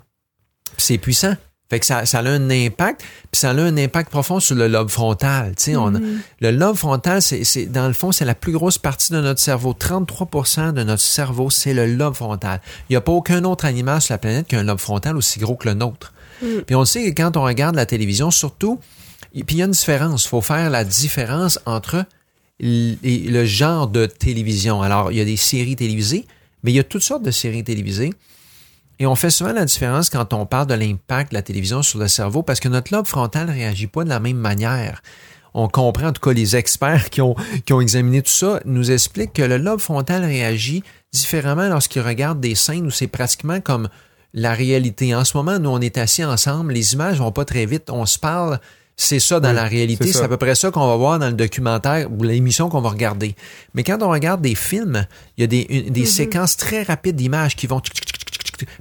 C'est puissant. Fait que ça, ça a un impact, puis ça a un impact profond sur le lobe frontal. Tu sais, on a- le lobe frontal, c'est, c'est- dans le fond, c'est la plus grosse partie de notre cerveau. 33% de notre cerveau, c'est le lobe frontal. Il n'y a pas aucun autre animal sur la planète qui a un lobe frontal aussi gros que le nôtre. Puis on sait que quand on regarde la télévision, surtout, et puis il y a une différence. Il faut faire la différence entre le genre de télévision. Alors, il y a des séries télévisées, mais il y a toutes sortes de séries télévisées. Et on fait souvent la différence quand on parle de l'impact de la télévision sur le cerveau parce que notre lobe frontal ne réagit pas de la même manière. On comprend, en tout cas, les experts qui ont, qui ont examiné tout ça nous expliquent que le lobe frontal réagit différemment lorsqu'il regarde des scènes où c'est pratiquement comme la réalité. En ce moment, nous, on est assis ensemble, les images vont pas très vite, on se parle, c'est ça dans Oui, la réalité, c'est à peu près ça qu'on va voir dans le documentaire ou l'émission qu'on va regarder. Mais quand on regarde des films, il y a des, une- des séquences très rapides d'images qui vont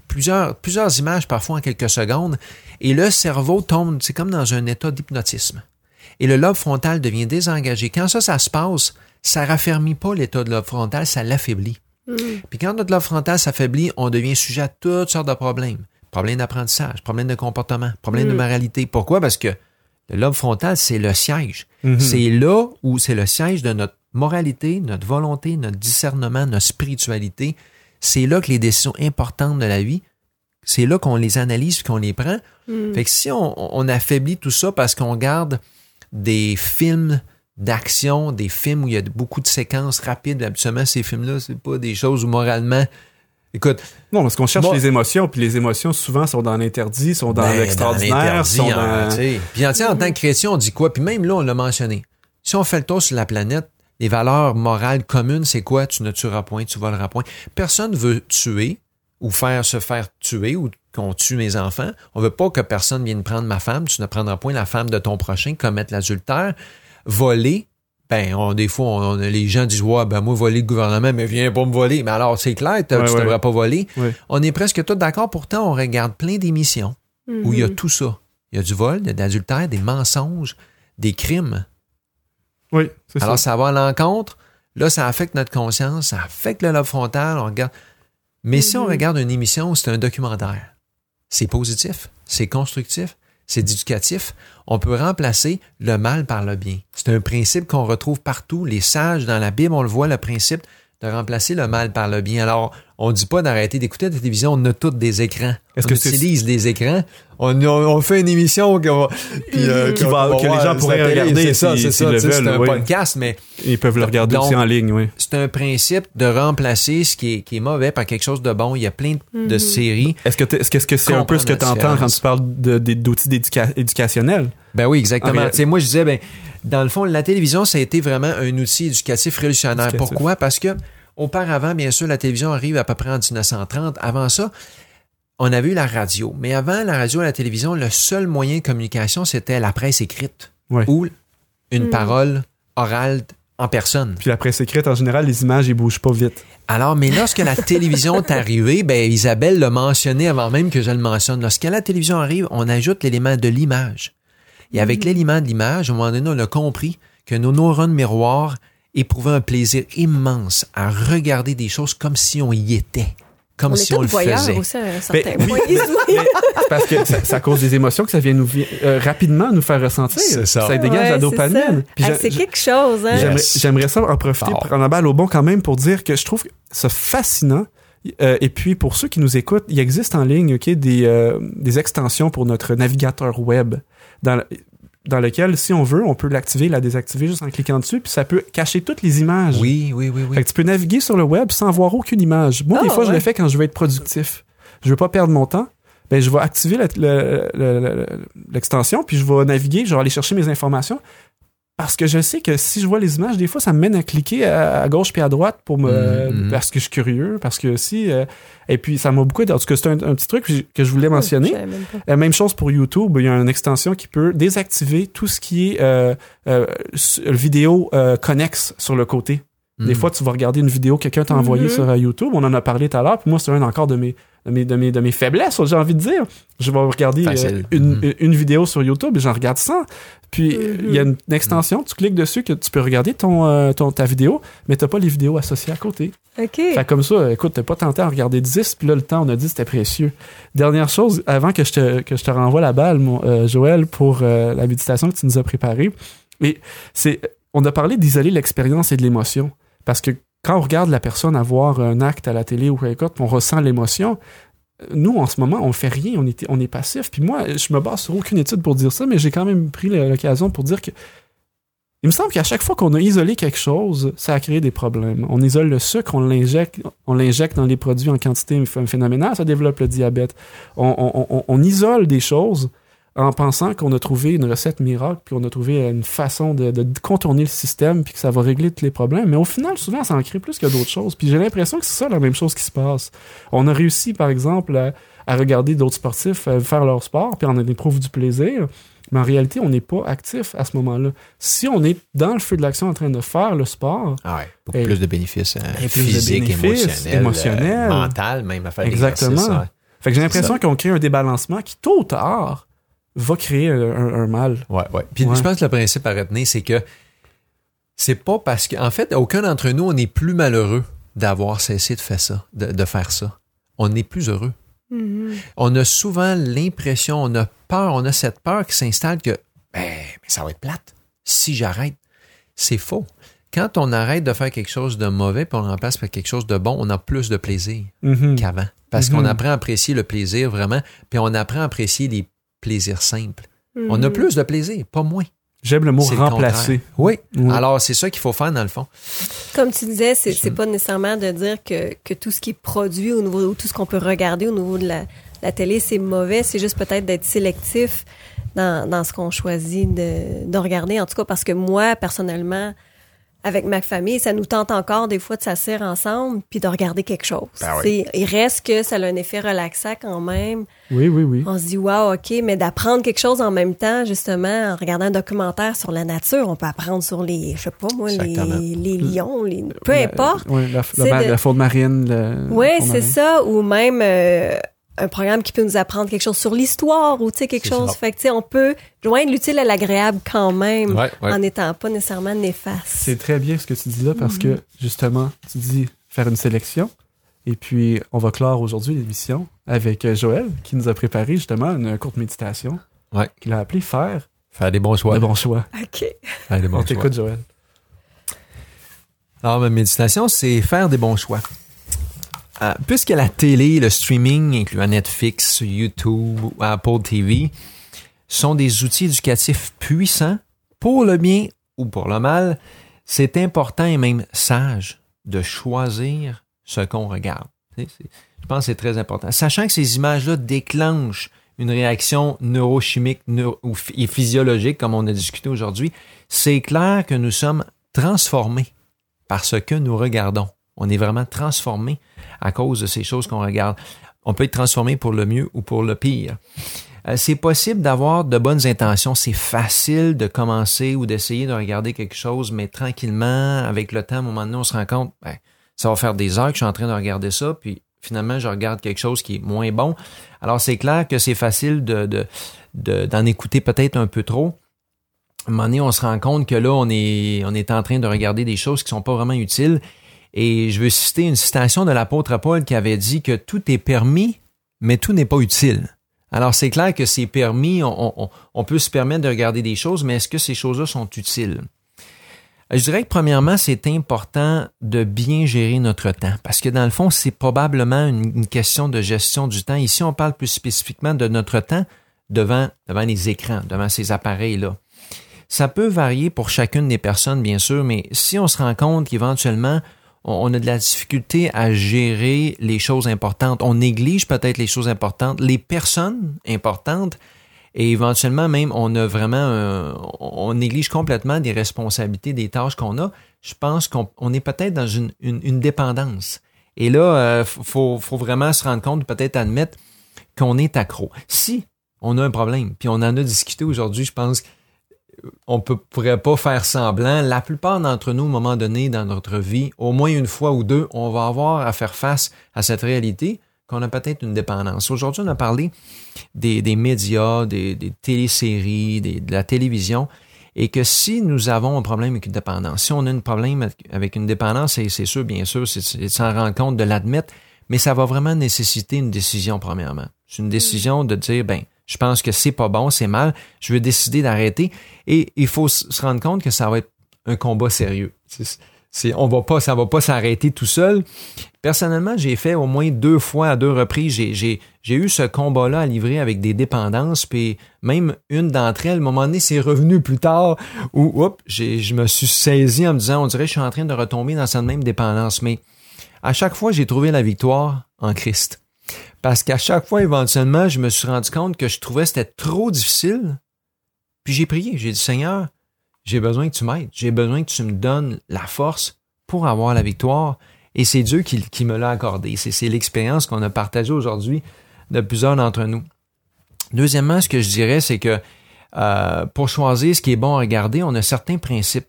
plusieurs, plusieurs images parfois en quelques secondes, et le cerveau tombe, c'est comme dans un état d'hypnotisme. Et le lobe frontal devient désengagé. Quand ça, ça se passe, ça raffermit pas l'état de lobe frontal, ça l'affaiblit. Puis quand notre lobe frontal s'affaiblit, on devient sujet à toutes sortes de problèmes. Problèmes d'apprentissage, problèmes de comportement, problèmes de moralité. Pourquoi? Parce que le lobe frontal, c'est le siège. Mhm. C'est là où c'est le siège de notre moralité, notre volonté, notre discernement, notre spiritualité. C'est là que les décisions importantes de la vie, c'est là qu'on les analyse et qu'on les prend. Fait que si on, on affaiblit tout ça parce qu'on garde des films d'action, des films où il y a beaucoup de séquences rapides, habituellement ces films-là, c'est pas des choses où moralement. Écoute, Non, parce qu'on cherche Bon. les émotions, puis les émotions souvent sont dans l'interdit, sont dans ben, l'extraordinaire, sont dans... Puis en tant que chrétien, on dit quoi? Puis même là, on l'a mentionné. Si on fait le tour sur la planète, les valeurs morales communes, c'est quoi? Tu ne tueras point, tu voleras point. Personne veut tuer ou faire se faire tuer ou qu'on tue mes enfants. On veut pas que personne vienne prendre ma femme. Tu ne prendras point la femme de ton prochain, commettre l'adultère. Voler, ben, on, des fois, on- on- les gens disent, ouais, ben, moi, voler le gouvernement, mais viens pas me voler. Mais alors, c'est clair, Ouais, tu ouais. devrais pas voler. Ouais. On est presque tous d'accord. Pourtant, on regarde plein d'émissions où il y a tout ça. Il y a du vol, il y a de l'adultère, des mensonges, des crimes. Oui, c'est Alors, ça. ça va à l'encontre. Là, ça affecte notre conscience, ça affecte le lobe frontal. On regarde. Mais si on regarde une émission, c'est un documentaire. C'est positif, c'est constructif, c'est éducatif. On peut remplacer le mal par le bien. C'est un principe qu'on retrouve partout. Les sages dans la Bible, on le voit, le principe de remplacer le mal par le bien. Alors, on dit pas d'arrêter d'écouter la télévision, on a tous des écrans. Est-ce on que c'est- utilise des écrans. On, on, on fait une émission qu'on va- puis, euh, Qui va- va que les gens pourraient regarder C'est ça, c'est ça. C'est un oui. podcast, mais Ils peuvent le regarder Donc, aussi en ligne, oui. c'est un principe de remplacer ce qui est, qui est mauvais par quelque chose de bon. Il y a plein de séries. Est-ce que est-ce que c'est un peu ce que tu entends quand tu parles de- d'outils d'éduca- éducationnels? Ben oui, exactement. Ah, mais- Tu sais, moi, je disais, ben, dans le fond, la télévision, ça a été vraiment un outil éducatif révolutionnaire. Éducatif. Pourquoi? Parce que, auparavant, bien sûr, la télévision arrive à peu près en 1930. Avant ça, on avait eu la radio. Mais avant la radio et la télévision, le seul moyen de communication, c'était la presse écrite Ouais. ou une parole orale en personne. Puis la presse écrite, en général, les images, ils bougent pas vite. Alors, mais lorsque la [laughs] télévision est arrivée, ben, Isabelle l'a mentionné avant même que je le mentionne. Lorsque la télévision arrive, on ajoute l'élément de l'image. Et avec l'élément de l'image, à un moment donné, on a compris que nos neurones miroirs éprouvaient un plaisir immense à regarder des choses comme si on y était, comme On si est on le faisait. aussi à un certain oui, point. [laughs] C'est parce que ça, ça cause des émotions que ça vient nous euh, rapidement nous faire ressentir. Ça. dégage Ouais, la dopamine. Ah, c'est quelque chose, hein? J'aimerais, ça en profiter pour prendre la balle au bon quand même pour dire que je trouve ça fascinant. Euh, et puis pour ceux qui nous écoutent, il existe en ligne ok, des, euh, des extensions pour notre navigateur web dans, dans lequel, si on veut, on peut l'activer, la désactiver juste en cliquant dessus, puis ça peut cacher toutes les images. Oui, oui, oui, oui. Fait que tu peux naviguer sur le web sans voir aucune image. Moi, des Ah, fois, je le fais quand je veux être productif. Je veux pas perdre mon temps. Ben, je vais activer la- le- le- le- l'extension, puis je vais naviguer, je vais aller chercher mes informations. Parce que je sais que si je vois les images, des fois, ça me mène à cliquer à, à gauche puis à droite pour me, Mhm. parce que je suis curieux, parce que si, euh, et puis ça m'a beaucoup aidé. En tout cas, c'est un, un petit truc que je- voulais mentionner. Je savais même. La même chose pour YouTube, il y a une extension qui peut désactiver tout ce qui est euh, euh, vidéo euh, connexe sur le côté. Des Mm. fois, tu vas regarder une vidéo que quelqu'un t'a envoyée Mhm. sur euh, YouTube. On en a parlé tout à l'heure. Puis moi, c'est un encore de mes, de mes, de mes, de mes faiblesses, j'ai envie de dire. Je vais regarder euh, Facile. une, une vidéo sur YouTube et j'en regarde 100. Puis il y a une, une extension, tu cliques dessus que tu peux regarder ton, euh, ton, ta vidéo, mais t'as pas les vidéos associées à côté. OK. Fait comme ça, écoute, t'es pas tenté à regarder 10, puis là, le temps, on a dit, c'était précieux. Dernière chose, avant que je te, que je te renvoie la balle, mon, euh, Joël, pour euh, la méditation que tu nous as préparée, et c'est, on a parlé d'isoler l'expérience et de l'émotion. Parce que quand on regarde la personne avoir un acte à la télé ou quelque chose, on ressent l'émotion, nous, en ce moment, on fait rien, on est, on est passif. Puis moi, je me base sur aucune étude pour dire ça, mais j'ai quand même pris l'occasion pour dire que il me semble qu'à chaque fois qu'on a isolé quelque chose, ça a créé des problèmes. On isole le sucre, on l'injecte, on l'injecte dans les produits en quantité ph- phénoménale, ça développe le diabète. On isole des choses en pensant qu'on a trouvé une recette miracle, puis on a trouvé une façon de, de contourner le système, puis que ça va régler tous les problèmes. Mais au final, souvent, ça en crée plus que d'autres choses. Puis j'ai l'impression que c'est ça la même chose qui se passe. On a réussi, par exemple, à, à regarder d'autres sportifs faire leur sport, puis on éprouve du plaisir. Mais en réalité, on n'est pas actif à ce moment-là. Si on est dans le feu de l'action en train de faire le sport, Ah ouais, beaucoup Et- plus de bénéfices euh, et physiques, bénéfices, émotionnels, émotionnels. euh, mental, même à faire Exactement. fait que j'ai l'impression qu'on crée un débalancement qui, tôt ou tard, va créer un, mal. Ouais, ouais. Puis Ouais. je pense que le principe à retenir, c'est que c'est pas parce que, en fait, aucun d'entre nous, on est plus malheureux d'avoir cessé de faire ça, de, de faire ça. On est plus heureux. Mhm. On a souvent l'impression, on a peur, on a cette peur qui s'installe que ben, mais ça va être plate si j'arrête. C'est faux. Quand on arrête de faire quelque chose de mauvais puis on le remplace par quelque chose de bon, on a plus de plaisir Mhm. qu'avant. Parce Mhm. qu'on apprend à apprécier le plaisir vraiment, puis on apprend à apprécier les plaisirs simples. On a plus de plaisir, pas moins. J'aime le mot le remplacer. Oui. Oui. Alors, c'est ça qu'il faut faire dans le fond. Comme tu disais, c'est c'est pas nécessairement de dire que, que tout ce qui est produit au niveau, ou tout ce qu'on peut regarder au niveau de la, la télé, c'est mauvais. C'est juste peut-être d'être sélectif dans, dans ce qu'on choisit de, de regarder. En tout cas, parce que moi, personnellement, avec ma famille, ça nous tente encore des fois de s'asseoir ensemble puis de regarder quelque chose. Ben oui. C'est- Il reste que ça a un effet relaxant quand même. Oui, oui, oui. On se dit, wow, OK, mais d'apprendre quelque chose en même temps, justement, en regardant un documentaire sur la nature, on peut apprendre sur les, je sais pas moi, les, les lions, les, peu La- importe. Oui, la, la, de- la faune marine. le- Oui, c'est ça, ou même euh, un programme qui peut nous apprendre quelque chose sur l'histoire, ou tu sais, quelque chose. ça. Fait que, tu sais, on peut joindre l'utile à l'agréable quand même, Ouais, ouais. en n'étant pas nécessairement néfaste. C'est très bien ce que tu dis là parce Mhm. que justement, tu dis faire une sélection. Et puis, on va clore aujourd'hui l'émission avec euh, Joël qui nous a préparé justement une courte méditation Ouais. qu'il a appelée Faire Faire des bons choix. de bons choix. OK. Faire des bons on choix. t'écoute, Joël. Alors, ma méditation, c'est faire des bons choix. Euh, puisque la télé, le streaming, incluant Netflix, YouTube, ou Apple TV, sont des outils éducatifs puissants pour le bien ou pour le mal, c'est important et même sage de choisir ce qu'on regarde. Je pense que c'est très important. Sachant que ces images-là déclenchent une réaction neurochimique et physiologique, comme on a discuté aujourd'hui, c'est clair que nous sommes transformés par ce que nous regardons. On est vraiment transformé à cause de ces choses qu'on regarde. On peut être transformé pour le mieux ou pour le pire. Euh, c'est possible d'avoir de bonnes intentions. C'est facile de commencer ou d'essayer de regarder quelque chose, mais tranquillement, avec le temps, à un moment donné, on se rend compte, ben, ça va faire des heures que je suis en train de regarder ça, puis finalement, je regarde quelque chose qui est moins bon. Alors, c'est clair que c'est facile de, de- de- d'en écouter peut-être un peu trop. À un moment donné, on se rend compte que là, on est, on est en train de regarder des choses qui sont pas vraiment utiles. Et je veux citer une citation de l'apôtre Paul qui avait dit que tout est permis, mais tout n'est pas utile. Alors, c'est clair que c'est permis, on, peut se permettre de regarder des choses, mais est-ce que ces choses-là sont utiles? Je dirais que premièrement, c'est important de bien gérer notre temps parce que dans le fond, c'est probablement une, une question de gestion du temps. Ici, on parle plus spécifiquement de notre temps devant, devant les écrans, devant ces appareils-là. Ça peut varier pour chacune des personnes, bien sûr, mais si on se rend compte qu'éventuellement, on, a de la difficulté à gérer les choses importantes, on néglige peut-être les choses importantes, les personnes importantes, et éventuellement même, on a vraiment, un- on néglige complètement des responsabilités, des tâches qu'on a. Je pense qu'on on est peut-être dans une, une, une dépendance. Et là, euh, faut, faut vraiment se rendre compte, peut-être admettre qu'on est accro. Si on a un problème, puis on en a discuté aujourd'hui, je pense on ne pourrait pas faire semblant. La plupart d'entre nous, à un moment donné dans notre vie, au moins une fois ou deux, on va avoir à faire face à cette réalité qu'on a peut-être une dépendance. Aujourd'hui, on a parlé des, médias, des, téléséries, de la télévision, et que si nous avons un problème avec une dépendance, si on a un problème avec une dépendance, c'est sûr, bien sûr, c'est s'en rendre compte, de l'admettre, mais ça va vraiment nécessiter une décision, premièrement. C'est une décision de dire, ben, je pense que c'est pas bon, c'est mal, je vais décider d'arrêter. Et il faut se rendre compte que ça va être un combat sérieux. C'est- on va pas, ça va pas s'arrêter tout seul. Personnellement, j'ai fait au moins deux fois à deux reprises, j'ai, eu ce combat-là à livrer avec des dépendances, puis même une d'entre elles, à un moment donné, c'est revenu plus tard, où, j'ai, je me suis saisi en me disant, on dirait que je suis en train de retomber dans cette même dépendance. Mais à chaque fois, j'ai trouvé la victoire en Christ. Parce qu'à chaque fois, éventuellement, je me suis rendu compte que je trouvais que c'était trop difficile. Puis j'ai prié, j'ai dit, Seigneur, j'ai besoin que tu m'aides, j'ai besoin que tu me donnes la force pour avoir la victoire. Et c'est Dieu qui, me l'a accordé. C'est, c'est l'expérience qu'on a partagée aujourd'hui de plusieurs d'entre nous. Deuxièmement, ce que je dirais, c'est que euh, pour choisir ce qui est bon à regarder, on a certains principes.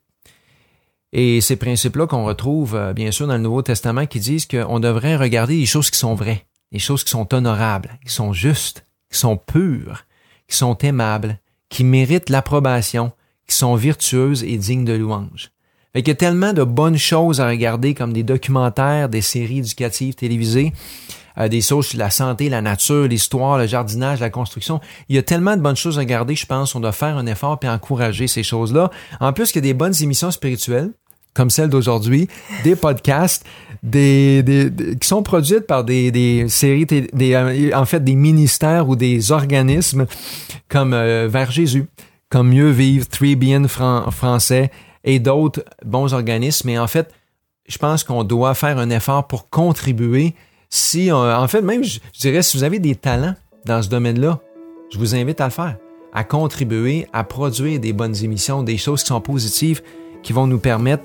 Et ces principes-là qu'on retrouve, euh, bien sûr, dans le Nouveau Testament, qui disent qu'on devrait regarder les choses qui sont vraies, les choses qui sont honorables, qui sont justes, qui sont pures, qui sont aimables, qui méritent l'approbation, qui sont vertueuses et dignes de louange. Fait qu'il y a tellement de bonnes choses à regarder comme des documentaires, des séries éducatives télévisées, euh, des choses sur la santé, la nature, l'histoire, le jardinage, la construction. Il y a tellement de bonnes choses à regarder, je pense, on doit faire un effort puis encourager ces choses-là. En plus, il y a des bonnes émissions spirituelles comme celle d'aujourd'hui, des podcasts, qui sont produites par des, séries, des, euh, en fait des ministères ou des organismes comme euh, Vers Jésus, comme Mieux Vivre, Three Bien français et d'autres bons organismes. Mais en fait, je pense qu'on doit faire un effort pour contribuer. Si, en fait, même, je dirais, si vous avez des talents dans ce domaine-là, je vous invite à le faire, à contribuer, à produire des bonnes émissions, des choses qui sont positives, qui vont nous permettre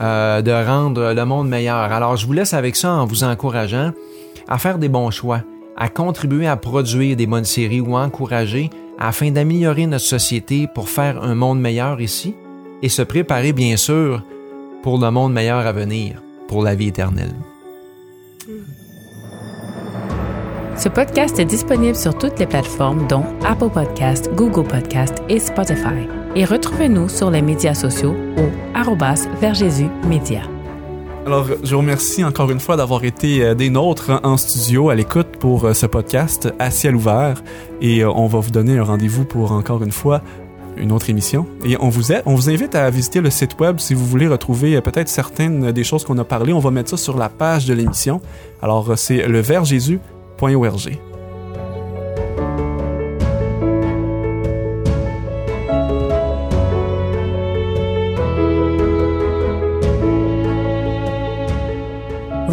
euh, de rendre le monde meilleur. Alors, je vous laisse avec ça en vous encourageant à faire des bons choix, à contribuer à produire des bonnes séries ou à encourager afin d'améliorer notre société pour faire un monde meilleur ici et se préparer bien sûr pour le monde meilleur à venir, pour la vie éternelle. Ce podcast est disponible sur toutes les plateformes dont Apple Podcast, Google Podcast et Spotify. Et retrouvez-nous sur les médias sociaux au arrobas Média. Alors, je vous remercie encore une fois d'avoir été euh, des nôtres en studio à l'écoute pour euh, ce podcast à ciel ouvert. Et euh, on va vous donner un rendez-vous pour encore une fois une autre émission. Et on vous, on vous invite à visiter le site web si vous voulez retrouver peut-être certaines des choses qu'on a parlé. On va mettre ça sur la page de l'émission. Alors, c'est le